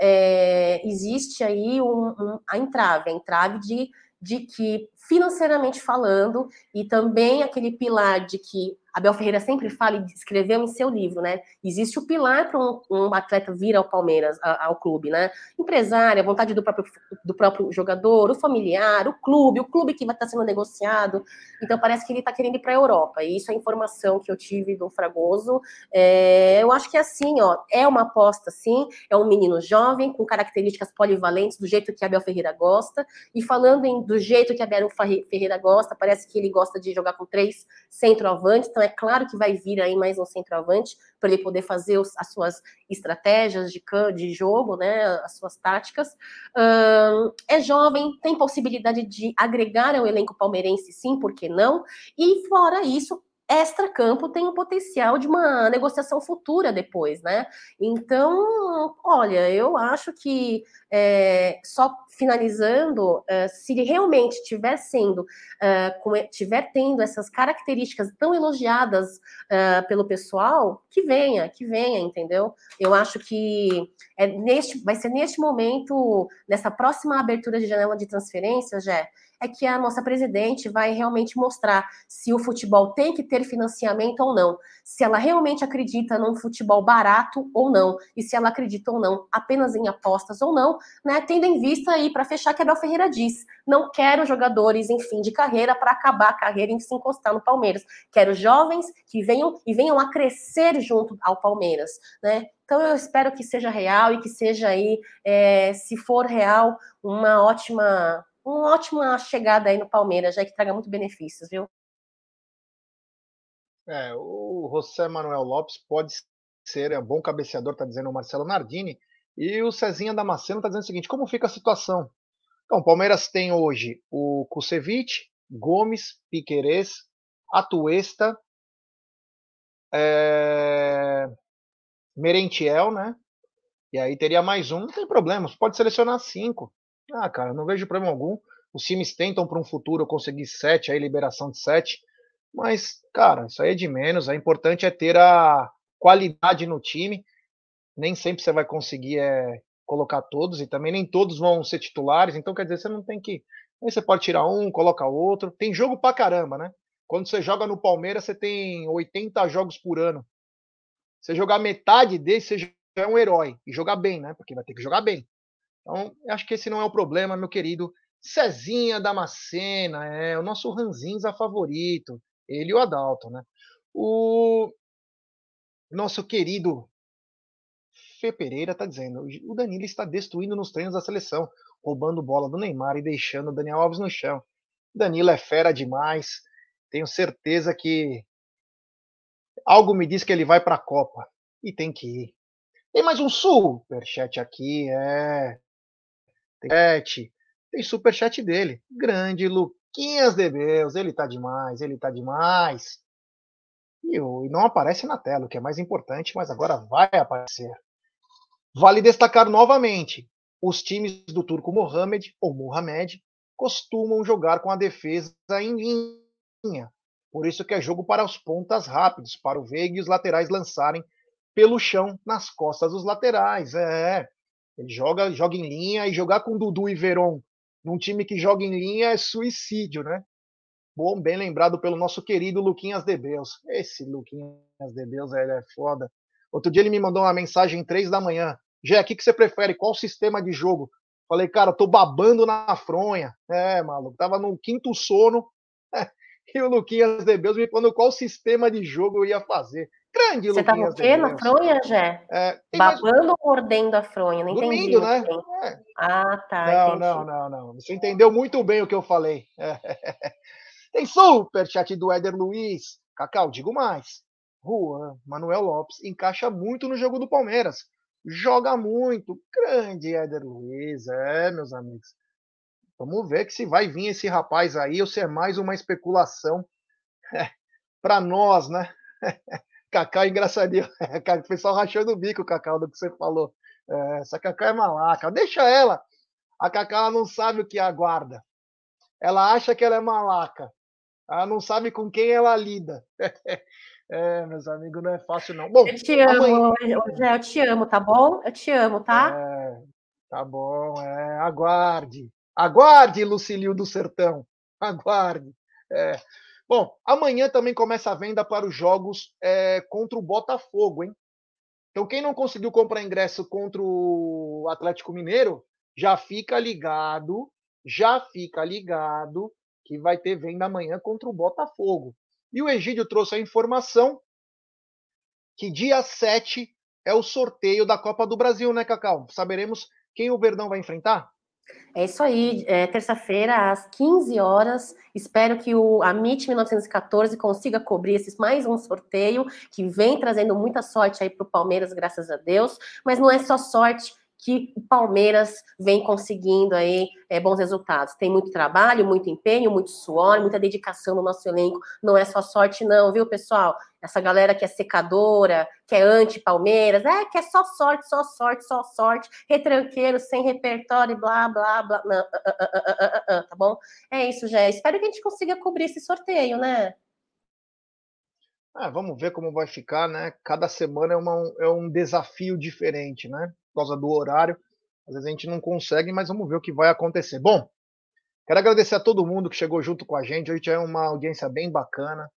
é, existe aí um, um, a entrave, a entrave de, de que financeiramente falando, e também aquele pilar de que Abel Ferreira sempre fala e escreveu em seu livro, né? Existe o pilar para um, um, atleta vir ao Palmeiras, ao clube, né? Empresária, vontade do próprio, do próprio jogador, o familiar, o clube, o clube que vai estar sendo negociado. Então parece que ele está querendo ir para a Europa. E isso é informação que eu tive do Fragoso. É, eu acho que é assim, ó, é uma aposta, sim. É um menino jovem com características polivalentes do jeito que Abel Ferreira gosta. E falando em, do jeito que Abel Ferreira gosta, parece que ele gosta de jogar com três centroavantes. Então é claro que vai vir aí mais um centroavante para ele poder fazer os, as suas estratégias de, de jogo, né, as suas táticas. Um, é jovem, tem possibilidade de agregar ao elenco palmeirense, sim, por que não? E fora isso, extra-campo tem o potencial de uma negociação futura depois, né? Então, olha, eu acho que é, só finalizando, é, se realmente estiver sendo, é, tiver tendo essas características tão elogiadas é, pelo pessoal, que venha, que venha, entendeu? Eu acho que é neste, vai ser neste momento, nessa próxima abertura de janela de transferência, Jé, é que a nossa presidente vai realmente mostrar se o futebol tem que ter financiamento ou não, se ela realmente acredita num futebol barato ou não, e se ela acredita ou não apenas em apostas ou não, né? Tendo em vista aí para fechar que a Abel Ferreira diz, não quero jogadores em fim de carreira para acabar a carreira e se encostar no Palmeiras. Quero jovens que venham e venham a crescer junto ao Palmeiras, né? Então eu espero que seja real e que seja aí, é, se for real, uma ótima uma ótima chegada aí no Palmeiras, já que traga muito benefícios, viu? É, o José Manuel Lopes pode ser, é um bom cabeceador, tá dizendo o Marcelo Nardini, e o Cezinha Damasceno tá dizendo o seguinte, como fica a situação? Então, o Palmeiras tem hoje o Kusevich, Gomes, Piquerez, Atuesta, é... Merentiel, né? E aí teria mais um, não tem problema, pode selecionar cinco. Ah, cara, não vejo problema algum. Os times tentam para um futuro conseguir sete, aí liberação de sete. Mas, cara, isso aí é de menos. O importante é ter a qualidade no time. Nem sempre você vai conseguir é, colocar todos, e também nem todos vão ser titulares. Então, quer dizer, você não tem que. Aí você pode tirar um, coloca outro. Tem jogo pra caramba, né? Quando você joga no Palmeiras, você tem 80 jogos por ano. Você jogar metade desse, você é um herói. E jogar bem, né? Porque vai ter que jogar bem. Então, acho que esse não é o problema, meu querido Cezinha Damascena, é o nosso Ranzinza favorito, ele e o Adalto, né? O nosso querido Fê Pereira está dizendo: o Danilo está destruindo nos treinos da seleção, roubando bola do Neymar e deixando o Daniel Alves no chão. Danilo é fera demais. Tenho certeza que algo me diz que ele vai para a Copa e tem que ir. Tem mais um superchat aqui, é superchat. Tem superchat dele. Grande Luquinhas de Beus. Ele tá demais, ele tá demais. E, e não aparece na tela, o que é mais importante, mas agora vai aparecer. Vale destacar novamente: os times do turco Mohamed, ou Mohamed, costumam jogar com a defesa em linha. Por isso que é jogo para os pontas rápidos, para o Veiga e os laterais lançarem pelo chão nas costas dos laterais. É, ele joga, joga em linha e jogar com Dudu e Veron num time que joga em linha é suicídio, né? Bom, bem lembrado pelo nosso querido Luquinhas de Beus. Esse Luquinhas de Beus, ele é foda. Outro dia ele me mandou uma mensagem três da manhã. Jé, o que, que você prefere? Qual sistema de jogo? Falei, cara, tô babando na fronha. É, maluco, tava no quinto sono. e o Luquinhas de Beus me falando qual sistema de jogo eu ia fazer. Grande, Você tava o quê? Na fronha, Jé? É, Babando mais... ou mordendo a fronha? Não Dormindo, entendi. né? É. Ah, tá. Não, entendi. não, não, não. Você entendeu muito bem o que eu falei. Tem super chat do Éder Luiz. Cacau, digo mais. Juan Manuel Lopes encaixa muito no jogo do Palmeiras. Joga muito. Grande Éder Luiz. É, meus amigos. Vamos ver que se vai vir esse rapaz aí ou se é mais uma especulação para nós, né? Cacau é engraçadinho. o pessoal rachando o bico, Cacau, do que você falou. É, essa Cacau é malaca. Deixa ela. A Cacau ela não sabe o que aguarda. Ela acha que ela é malaca. Ela não sabe com quem ela lida. É, meus amigos, não é fácil, não. Bom, eu te amo, amanhã... eu te amo, tá bom? Eu te amo, tá? É, tá bom, é, aguarde. Aguarde, Lucilio do Sertão. Aguarde. É. Bom, amanhã também começa a venda para os jogos é, contra o Botafogo, hein? Então, quem não conseguiu comprar ingresso contra o Atlético Mineiro, já fica ligado, já fica ligado que vai ter venda amanhã contra o Botafogo. E o Egídio trouxe a informação que dia 7 é o sorteio da Copa do Brasil, né, Cacau? Saberemos quem o Verdão vai enfrentar? É isso aí, é, terça-feira, às 15 horas. Espero que o Amit 1914 consiga cobrir esse mais um sorteio que vem trazendo muita sorte aí para o Palmeiras, graças a Deus. Mas não é só sorte, que o Palmeiras vem conseguindo aí é, bons resultados. Tem muito trabalho, muito empenho, muito suor, muita dedicação no nosso elenco. Não é só sorte, não, viu, pessoal? Essa galera que é secadora, que é anti-Palmeiras, é que é só sorte, só sorte, só sorte, retranqueiro, sem repertório, blá, blá, blá. Não, uh, uh, uh, tá bom? É isso, já. Espero que a gente consiga cobrir esse sorteio, né? Ah, vamos ver como vai ficar, né? Cada semana é, uma, é um desafio diferente, né? Por causa do horário. Às vezes a gente não consegue, mas vamos ver o que vai acontecer. Bom, quero agradecer a todo mundo que chegou junto com a gente. Hoje é uma audiência bem bacana,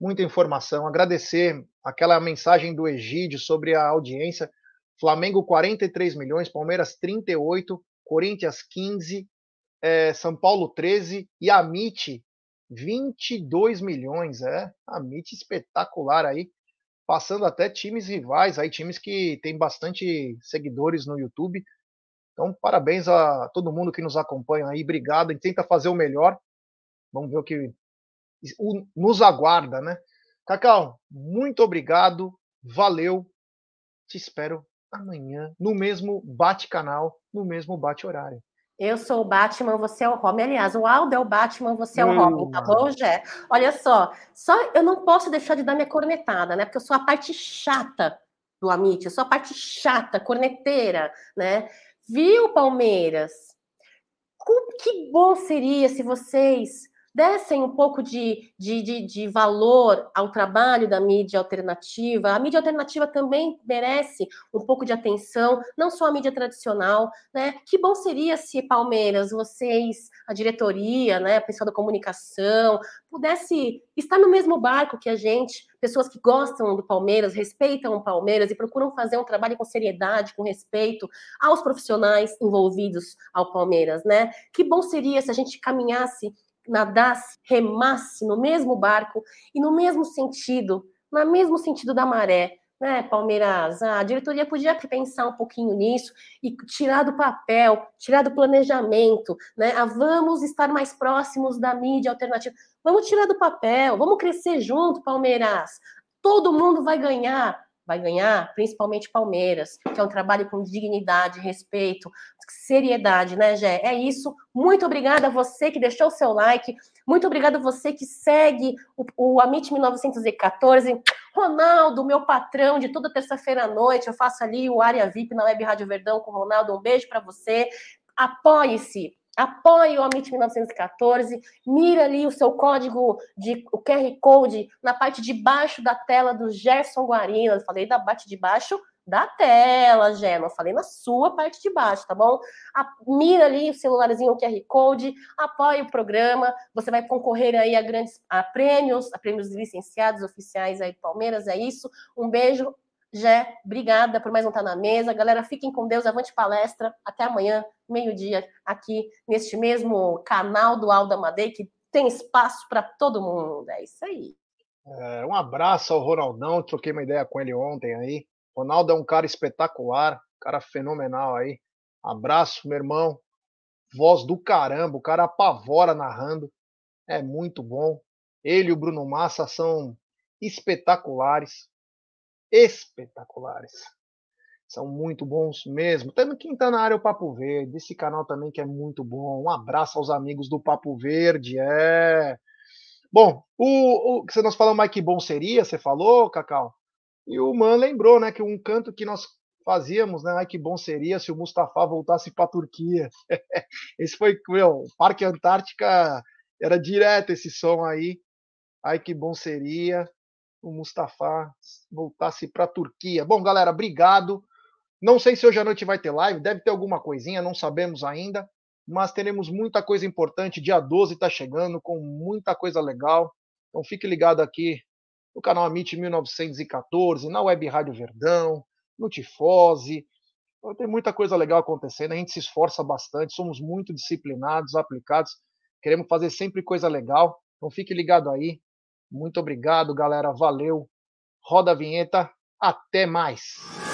muita informação. Agradecer aquela mensagem do Egídio sobre a audiência. Flamengo 43 milhões, Palmeiras 38, Corinthians 15, é, São Paulo 13 e a MIT 22 milhões. É, a MIT espetacular aí passando até times rivais, aí times que tem bastante seguidores no YouTube. Então, parabéns a todo mundo que nos acompanha aí, obrigado. A gente tenta fazer o melhor. Vamos ver o que nos aguarda, né? Cacau, muito obrigado, valeu. Te espero amanhã no mesmo bate-canal, no mesmo bate-horário. Eu sou o Batman, você é o Robin. Aliás, o Aldo é o Batman, você é o Robin, tá bom, Jé? Olha só, só eu não posso deixar de dar minha cornetada, né? Porque eu sou a parte chata do Amit, eu sou a parte chata, corneteira, né? Viu, Palmeiras? Que bom seria se vocês dessem um pouco de, de, de, de, valor ao trabalho da mídia alternativa. A mídia alternativa também merece um pouco de atenção, não só a mídia tradicional, né? Que bom seria se Palmeiras, vocês, a diretoria, né, a pessoal da comunicação, pudesse estar no mesmo barco que a gente, pessoas que gostam do Palmeiras, respeitam o Palmeiras e procuram fazer um trabalho com seriedade, com respeito aos profissionais envolvidos ao Palmeiras, né? Que bom seria se a gente caminhasse nadasse, remasse no mesmo barco e no mesmo sentido, no mesmo sentido da maré, né, Palmeiras? A diretoria podia pensar um pouquinho nisso e tirar do papel, tirar do planejamento, né? A vamos estar mais próximos da mídia alternativa. Vamos tirar do papel, vamos crescer junto, Palmeiras. Todo mundo vai ganhar vai ganhar, principalmente Palmeiras, que é um trabalho com dignidade, respeito, seriedade, né, Gé? É isso. Muito obrigada a você que deixou o seu like. Muito obrigada a você que segue o, o Amit 1914. Ronaldo, meu patrão de toda terça-feira à noite, eu faço ali o Área VIP na Web Rádio Verdão com o Ronaldo. Um beijo para você. Apoie-se apoie o Amit 1914, mira ali o seu código de o QR Code na parte de baixo da tela do Gerson Guarino. Eu falei da parte de baixo da tela, não falei na sua parte de baixo, tá bom? A, mira ali o celularzinho, o QR Code, apoie o programa, você vai concorrer aí a grandes a prêmios, a prêmios licenciados oficiais aí do Palmeiras, é isso. Um beijo, Jé, obrigada por mais um Tá na Mesa. Galera, fiquem com Deus, avante palestra. Até amanhã, meio-dia, aqui neste mesmo canal do Alda Madei, que tem espaço para todo mundo. É isso aí. É, um abraço ao Ronaldão, troquei uma ideia com ele ontem aí. Ronaldo é um cara espetacular, cara fenomenal aí. Abraço, meu irmão. Voz do caramba, o cara apavora narrando. É muito bom. Ele e o Bruno Massa são espetaculares espetaculares. São muito bons mesmo. Também quem está na área o Papo Verde, esse canal também que é muito bom. Um abraço aos amigos do Papo Verde, é. Bom, o, o que nós falamos mais que bom seria, você falou, Cacau? E o Man lembrou, né, que um canto que nós fazíamos, né, ai que bom seria se o Mustafa voltasse para a Turquia. esse foi, meu, Parque Antártica era direto esse som aí. Ai que bom seria o Mustafa voltasse para a Turquia. Bom, galera, obrigado. Não sei se hoje à noite vai ter live, deve ter alguma coisinha, não sabemos ainda, mas teremos muita coisa importante. Dia 12 está chegando com muita coisa legal. Então fique ligado aqui no canal Amit 1914, na Web Rádio Verdão, no Tifose. Tem muita coisa legal acontecendo, a gente se esforça bastante, somos muito disciplinados, aplicados, queremos fazer sempre coisa legal. Então fique ligado aí. Muito obrigado, galera. Valeu. Roda a vinheta. Até mais.